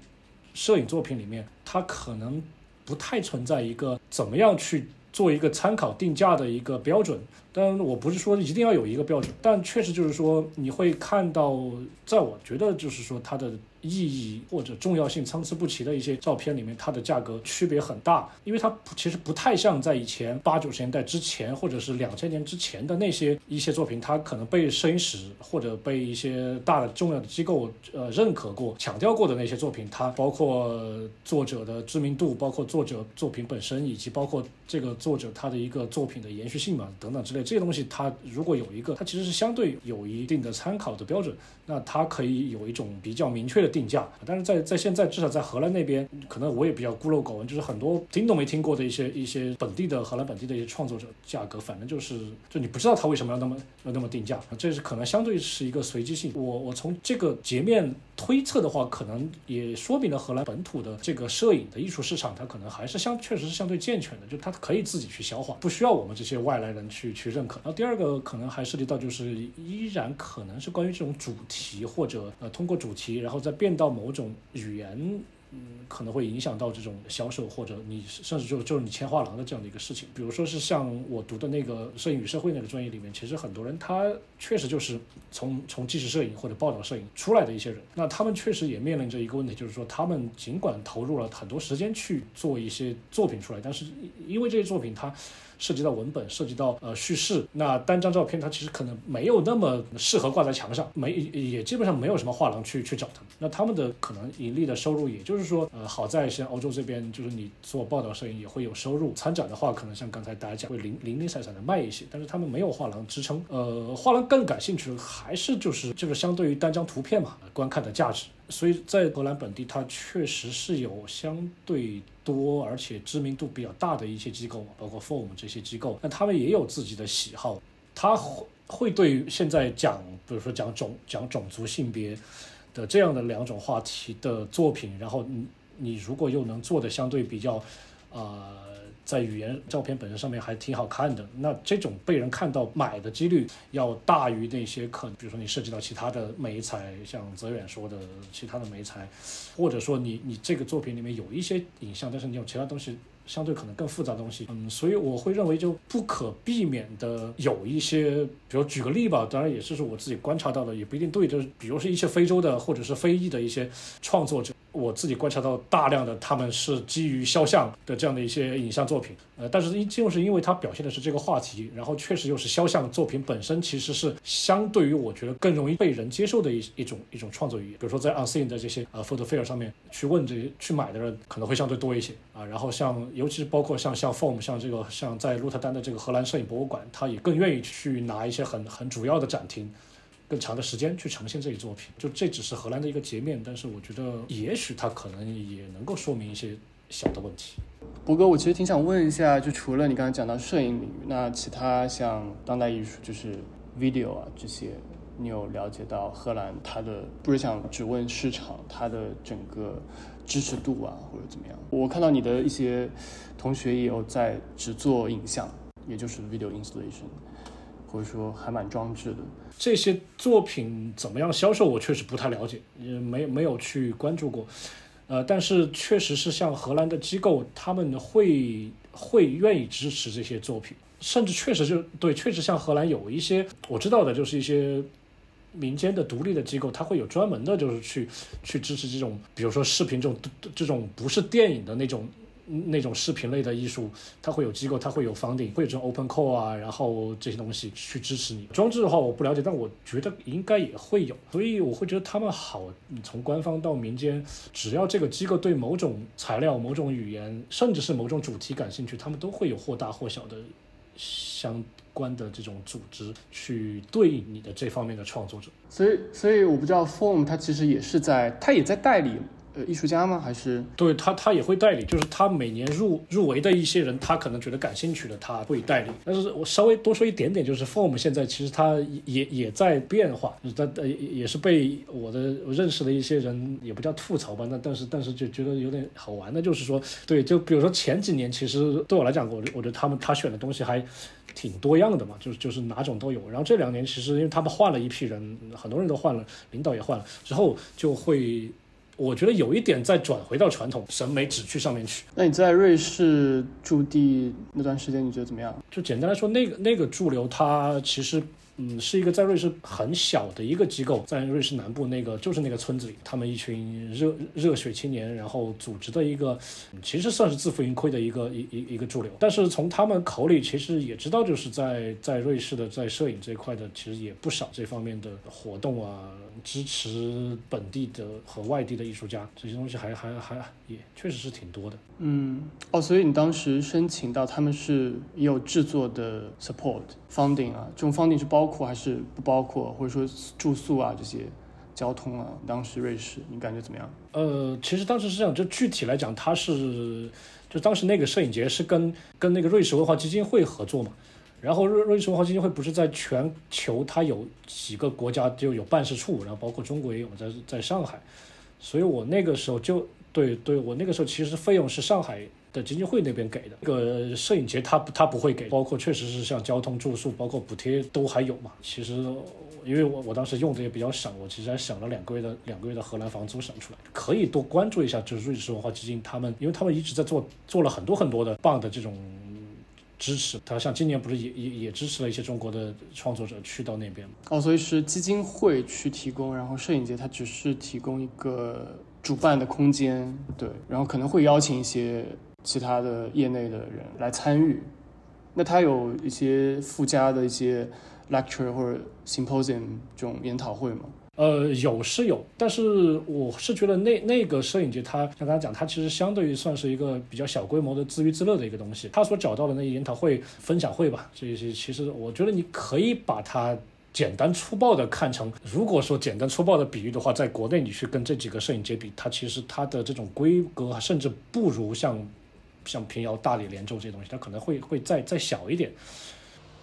Speaker 3: 摄影作品里面，它可能不太存在一个怎么样去。做一个参考定价的一个标准，但我不是说一定要有一个标准，但确实就是说你会看到，在我觉得就是说它的。意义或者重要性参差不齐的一些照片里面，它的价格区别很大，因为它其实不太像在以前八九十年代之前，或者是两千年之前的那些一些作品，它可能被摄影史或者被一些大的重要的机构呃认可过、强调过的那些作品，它包括作者的知名度，包括作者作品本身，以及包括这个作者他的一个作品的延续性嘛等等之类这些东西，它如果有一个，它其实是相对有一定的参考的标准，那它可以有一种比较明确的。定价，但是在在现在至少在荷兰那边，可能我也比较孤陋寡闻，就是很多听都没听过的一些一些本地的荷兰本地的一些创作者，价格反正就是就你不知道他为什么要那么要那么定价，这是可能相对是一个随机性。我我从这个截面推测的话，可能也说明了荷兰本土的这个摄影的艺术市场，它可能还是相确实是相对健全的，就它可以自己去消化，不需要我们这些外来人去去认可。然后第二个可能还涉及到就是依然可能是关于这种主题或者呃通过主题然后再变。到某种语言，嗯，可能会影响到这种销售，或者你甚至就就是你签画廊的这样的一个事情。比如说是像我读的那个摄影与社会那个专业里面，其实很多人他确实就是从从纪实摄影或者报道摄影出来的一些人，那他们确实也面临着一个问题，就是说他们尽管投入了很多时间去做一些作品出来，但是因为这些作品它。涉及到文本，涉及到呃叙事，那单张照片它其实可能没有那么适合挂在墙上，没也基本上没有什么画廊去去找他们。那他们的可能盈利的收入，也就是说，呃，好在像欧洲这边，就是你做报道摄影也会有收入。参展的话，可能像刚才大家讲，会零零零散散的卖一些，但是他们没有画廊支撑。呃，画廊更感兴趣的还是就是这个相对于单张图片嘛，观看的价值。所以在荷兰本地，它确实是有相对多而且知名度比较大的一些机构，包括 Form 这些机构，那他们也有自己的喜好，他会会对现在讲，比如说讲种讲种族性别的这样的两种话题的作品，然后你你如果又能做的相对比较，啊。在语言照片本身上面还挺好看的，那这种被人看到买的几率要大于那些可，比如说你涉及到其他的美材，像泽远说的其他的美材，或者说你你这个作品里面有一些影像，但是你有其他东西相对可能更复杂的东西，嗯，所以我会认为就不可避免的有一些，比如举个例吧，当然也是说我自己观察到的，也不一定对，就是比如说一些非洲的或者是非裔的一些创作者。我自己观察到大量的他们是基于肖像的这样的一些影像作品，呃，但是因就是因为它表现的是这个话题，然后确实又是肖像作品本身，其实是相对于我觉得更容易被人接受的一一种一种创作语言。比如说在 Unseen 的这些呃 Photo Fair 上面去问这些去买的人可能会相对多一些啊，然后像尤其是包括像像 Form 像这个像在鹿特丹的这个荷兰摄影博物馆，他也更愿意去拿一些很很主要的展厅。更长的时间去呈现这一作品，就这只是荷兰的一个截面，但是我觉得也许它可能也能够说明一些小的问题。
Speaker 4: 博哥，我其实挺想问一下，就除了你刚才讲到摄影领域，那其他像当代艺术，就是 video 啊这些，你有了解到荷兰它的不是想只问市场，它的整个支持度啊或者怎么样？我看到你的一些同学也有在只做影像，也就是 video installation。或者说还蛮装置的。
Speaker 3: 这些作品怎么样销售，我确实不太了解，也没没有去关注过。呃，但是确实是像荷兰的机构，他们会会愿意支持这些作品，甚至确实就对，确实像荷兰有一些我知道的，就是一些民间的独立的机构，他会有专门的，就是去去支持这种，比如说视频这种这种不是电影的那种。那种视频类的艺术，它会有机构，它会有 funding，会有这种 open core 啊，然后这些东西去支持你。装置的话，我不了解，但我觉得应该也会有，所以我会觉得他们好。从官方到民间，只要这个机构对某种材料、某种语言，甚至是某种主题感兴趣，他们都会有或大或小的相关的这种组织去对应你的这方面的创作者。
Speaker 4: 所以，所以我不知道 form 它其实也是在，它也在代理。呃，艺术家吗？还是
Speaker 3: 对他，他也会代理，就是他每年入入围的一些人，他可能觉得感兴趣的，他会代理。但是我稍微多说一点点，就是 Form 现在其实它也也在变化，但呃也是被我的认识的一些人也不叫吐槽吧，那但是但是就觉得有点好玩的，就是说，对，就比如说前几年，其实对我来讲，我我觉得他们他选的东西还挺多样的嘛，就是就是哪种都有。然后这两年其实因为他们换了一批人，很多人都换了，领导也换了之后就会。我觉得有一点再转回到传统审美旨趣上面去。
Speaker 4: 那你在瑞士驻地那段时间，你觉得怎么样？
Speaker 3: 就简单来说，那个那个驻留，它其实。嗯，是一个在瑞士很小的一个机构，在瑞士南部那个就是那个村子里，他们一群热热血青年，然后组织的一个，其实算是自负盈亏的一个一一一个驻留。但是从他们口里，其实也知道，就是在在瑞士的在摄影这块的，其实也不少这方面的活动啊，支持本地的和外地的艺术家，这些东西还还还也确实是挺多的。
Speaker 4: 嗯，哦，所以你当时申请到他们是有制作的 support funding 啊，这种 funding 是包括还是不包括，或者说住宿啊这些交通啊，当时瑞士你感觉怎么样？
Speaker 3: 呃，其实当时是这样，就具体来讲，他是就当时那个摄影节是跟跟那个瑞士文化基金会合作嘛，然后瑞瑞士文化基金会不是在全球它有几个国家就有办事处，然后包括中国也有在在上海，所以我那个时候就。对对，我那个时候其实费用是上海的基金会那边给的，那个摄影节他他不会给，包括确实是像交通住宿，包括补贴都还有嘛。其实因为我我当时用的也比较少，我其实还省了两个月的两个月的荷兰房租省出来，可以多关注一下，就是瑞士文化基金他们，因为他们一直在做做了很多很多的棒的这种支持，他像今年不是也也也支持了一些中国的创作者去到那边
Speaker 4: 哦，所以是基金会去提供，然后摄影节它只是提供一个。主办的空间，对，然后可能会邀请一些其他的业内的人来参与。那他有一些附加的一些 lecture 或者 symposium 这种研讨会吗？
Speaker 3: 呃，有是有，但是我是觉得那那个摄影节，它像刚才讲，它其实相对于算是一个比较小规模的自娱自乐的一个东西。他所找到的那些研讨会、分享会吧，这些其实我觉得你可以把它。简单粗暴的看成，如果说简单粗暴的比喻的话，在国内你去跟这几个摄影节比，它其实它的这种规格甚至不如像像平遥、大理、连州这些东西，它可能会会再再小一点。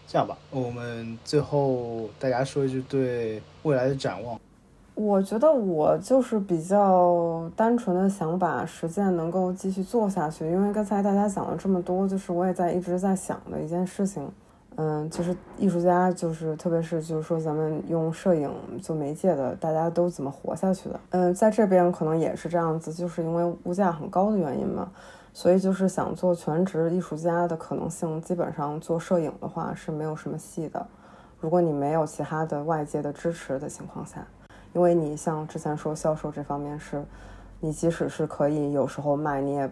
Speaker 1: 这样吧，我们最后大家说一句对未来的展望。
Speaker 2: 我觉得我就是比较单纯的想把实践能够继续做下去，因为刚才大家讲了这么多，就是我也在一直在想的一件事情。嗯，就是艺术家，就是特别是就是说咱们用摄影做媒介的，大家都怎么活下去的？嗯，在这边可能也是这样子，就是因为物价很高的原因嘛，所以就是想做全职艺术家的可能性，基本上做摄影的话是没有什么戏的。如果你没有其他的外界的支持的情况下，因为你像之前说销售这方面是，你即使是可以有时候卖，你也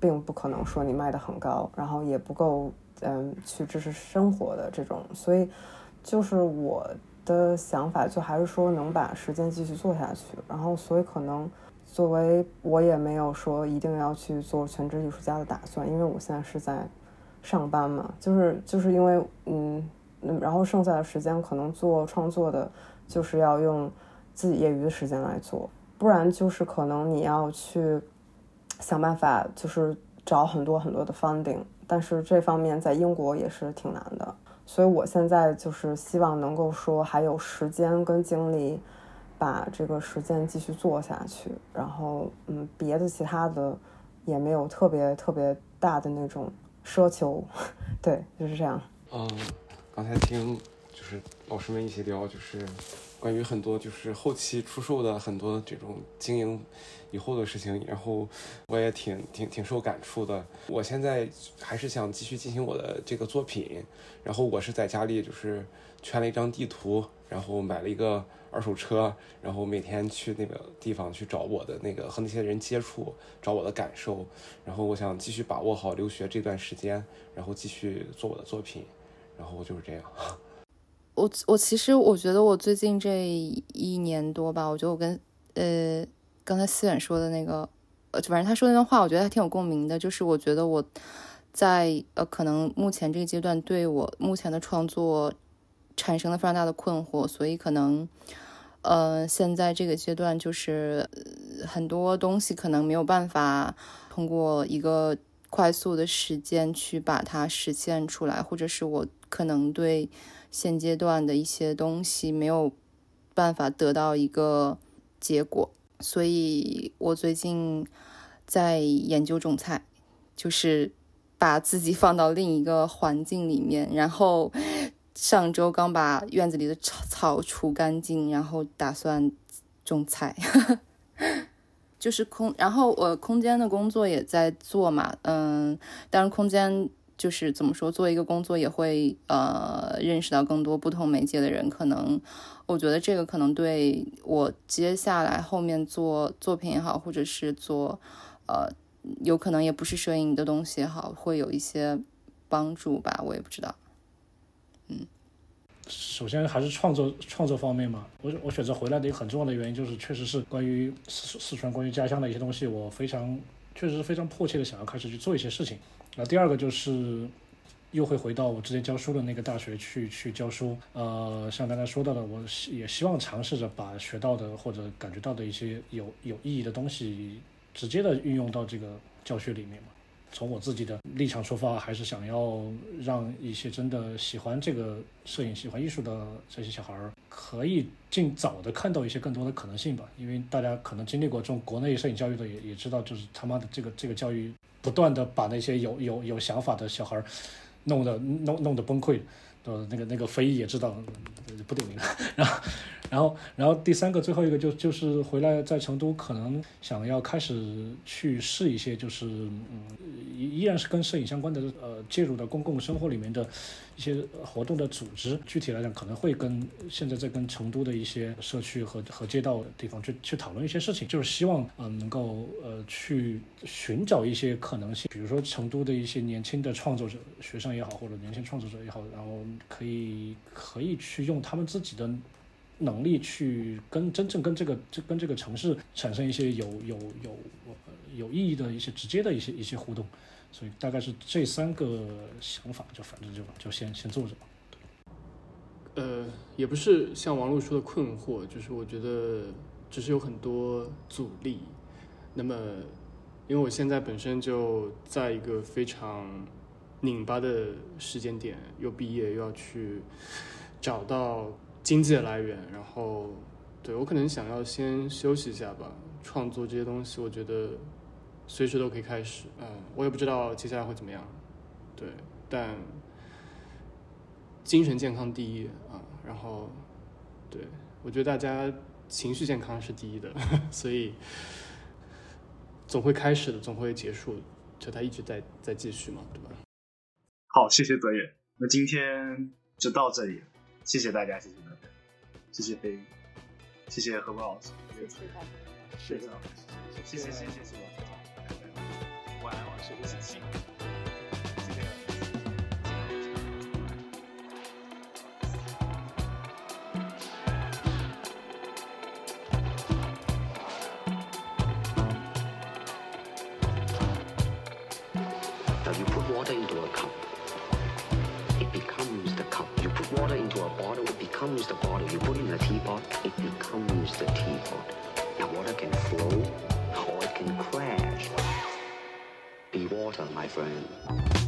Speaker 2: 并不可能说你卖的很高，然后也不够。嗯，去支持生活的这种，所以就是我的想法，就还是说能把时间继续做下去。然后，所以可能作为我也没有说一定要去做全职艺术家的打算，因为我现在是在上班嘛，就是就是因为嗯，然后剩下的时间可能做创作的，就是要用自己业余的时间来做，不然就是可能你要去想办法，就是找很多很多的 funding。但是这方面在英国也是挺难的，所以我现在就是希望能够说还有时间跟精力，把这个实践继续做下去。然后，嗯，别的其他的也没有特别特别大的那种奢求，对，就是这样。
Speaker 5: 嗯，刚才听就是老师们一起聊，就是关于很多就是后期出售的很多这种经营以后的事情，然后我也挺挺挺受感触的。我现在还是想继续进行我的这个作品，然后我是在家里就是圈了一张地图，然后买了一个二手车，然后每天去那个地方去找我的那个和那些人接触，找我的感受，然后我想继续把握好留学这段时间，然后继续做我的作品，然后就是这样。
Speaker 6: 我我其实我觉得我最近这一年多吧，我觉得我跟呃刚才思远说的那个，呃反正他说那段话，我觉得还挺有共鸣的。就是我觉得我在呃可能目前这个阶段对我目前的创作产生了非常大的困惑，所以可能呃现在这个阶段就是很多东西可能没有办法通过一个快速的时间去把它实现出来，或者是我可能对。现阶段的一些东西没有办法得到一个结果，所以我最近在研究种菜，就是把自己放到另一个环境里面。然后上周刚把院子里的草草除干净，然后打算种菜，就是空。然后我空间的工作也在做嘛，嗯，但是空间。就是怎么说，做一个工作也会呃认识到更多不同媒介的人，可能我觉得这个可能对我接下来后面做作品也好，或者是做呃有可能也不是摄影的东西也好，会有一些帮助吧，我也不知道。嗯，
Speaker 3: 首先还是创作创作方面嘛，我我选择回来的一个很重要的原因就是，确实是关于四四川关于家乡的一些东西，我非常确实是非常迫切的想要开始去做一些事情。那第二个就是，又会回到我之前教书的那个大学去去教书。呃，像刚才说到的，我也希望尝试着把学到的或者感觉到的一些有有意义的东西，直接的运用到这个教学里面嘛。从我自己的立场出发，还是想要让一些真的喜欢这个摄影、喜欢艺术的这些小孩儿，可以尽早的看到一些更多的可能性吧。因为大家可能经历过这种国内摄影教育的，也也知道，就是他妈的这个这个教育。不断的把那些有有有想法的小孩儿弄得弄弄得崩溃，呃，那个那个非议也知道，不点名了。然后，然后，然后第三个最后一个就就是回来在成都，可能想要开始去试一些，就是嗯，依然是跟摄影相关的，呃，介入到公共生活里面的。一些活动的组织，具体来讲可能会跟现在在跟成都的一些社区和和街道的地方去去讨论一些事情，就是希望嗯能够呃去寻找一些可能性，比如说成都的一些年轻的创作者，学生也好，或者年轻创作者也好，然后可以可以去用他们自己的能力去跟真正跟这个这跟这个城市产生一些有有有有意义的一些直接的一些一些互动。所以大概是这三个想法，就反正就就先先做着吧。
Speaker 4: 呃，也不是像王璐说的困惑，就是我觉得只是有很多阻力。那么，因为我现在本身就在一个非常拧巴的时间点，又毕业又要去找到经济的来源，然后对我可能想要先休息一下吧。创作这些东西，我觉得。随时都可以开始，嗯，我也不知道接下来会怎么样，对，但精神健康第一啊，然后，对我觉得大家情绪健康是第一的，所以总会开始的，总会结束，就它一直在在继续嘛，对吧？
Speaker 1: 好，谢谢泽野，那今天就到这里，谢谢大家，谢谢，谢谢飞，谢谢何博老师，
Speaker 2: 谢谢大家，
Speaker 1: 谢谢，谢谢，谢谢。学的事情。
Speaker 7: Now becomes the bottle. You put it in the teapot, it becomes the teapot. Now water can flow or it can crash. Be water, my friend.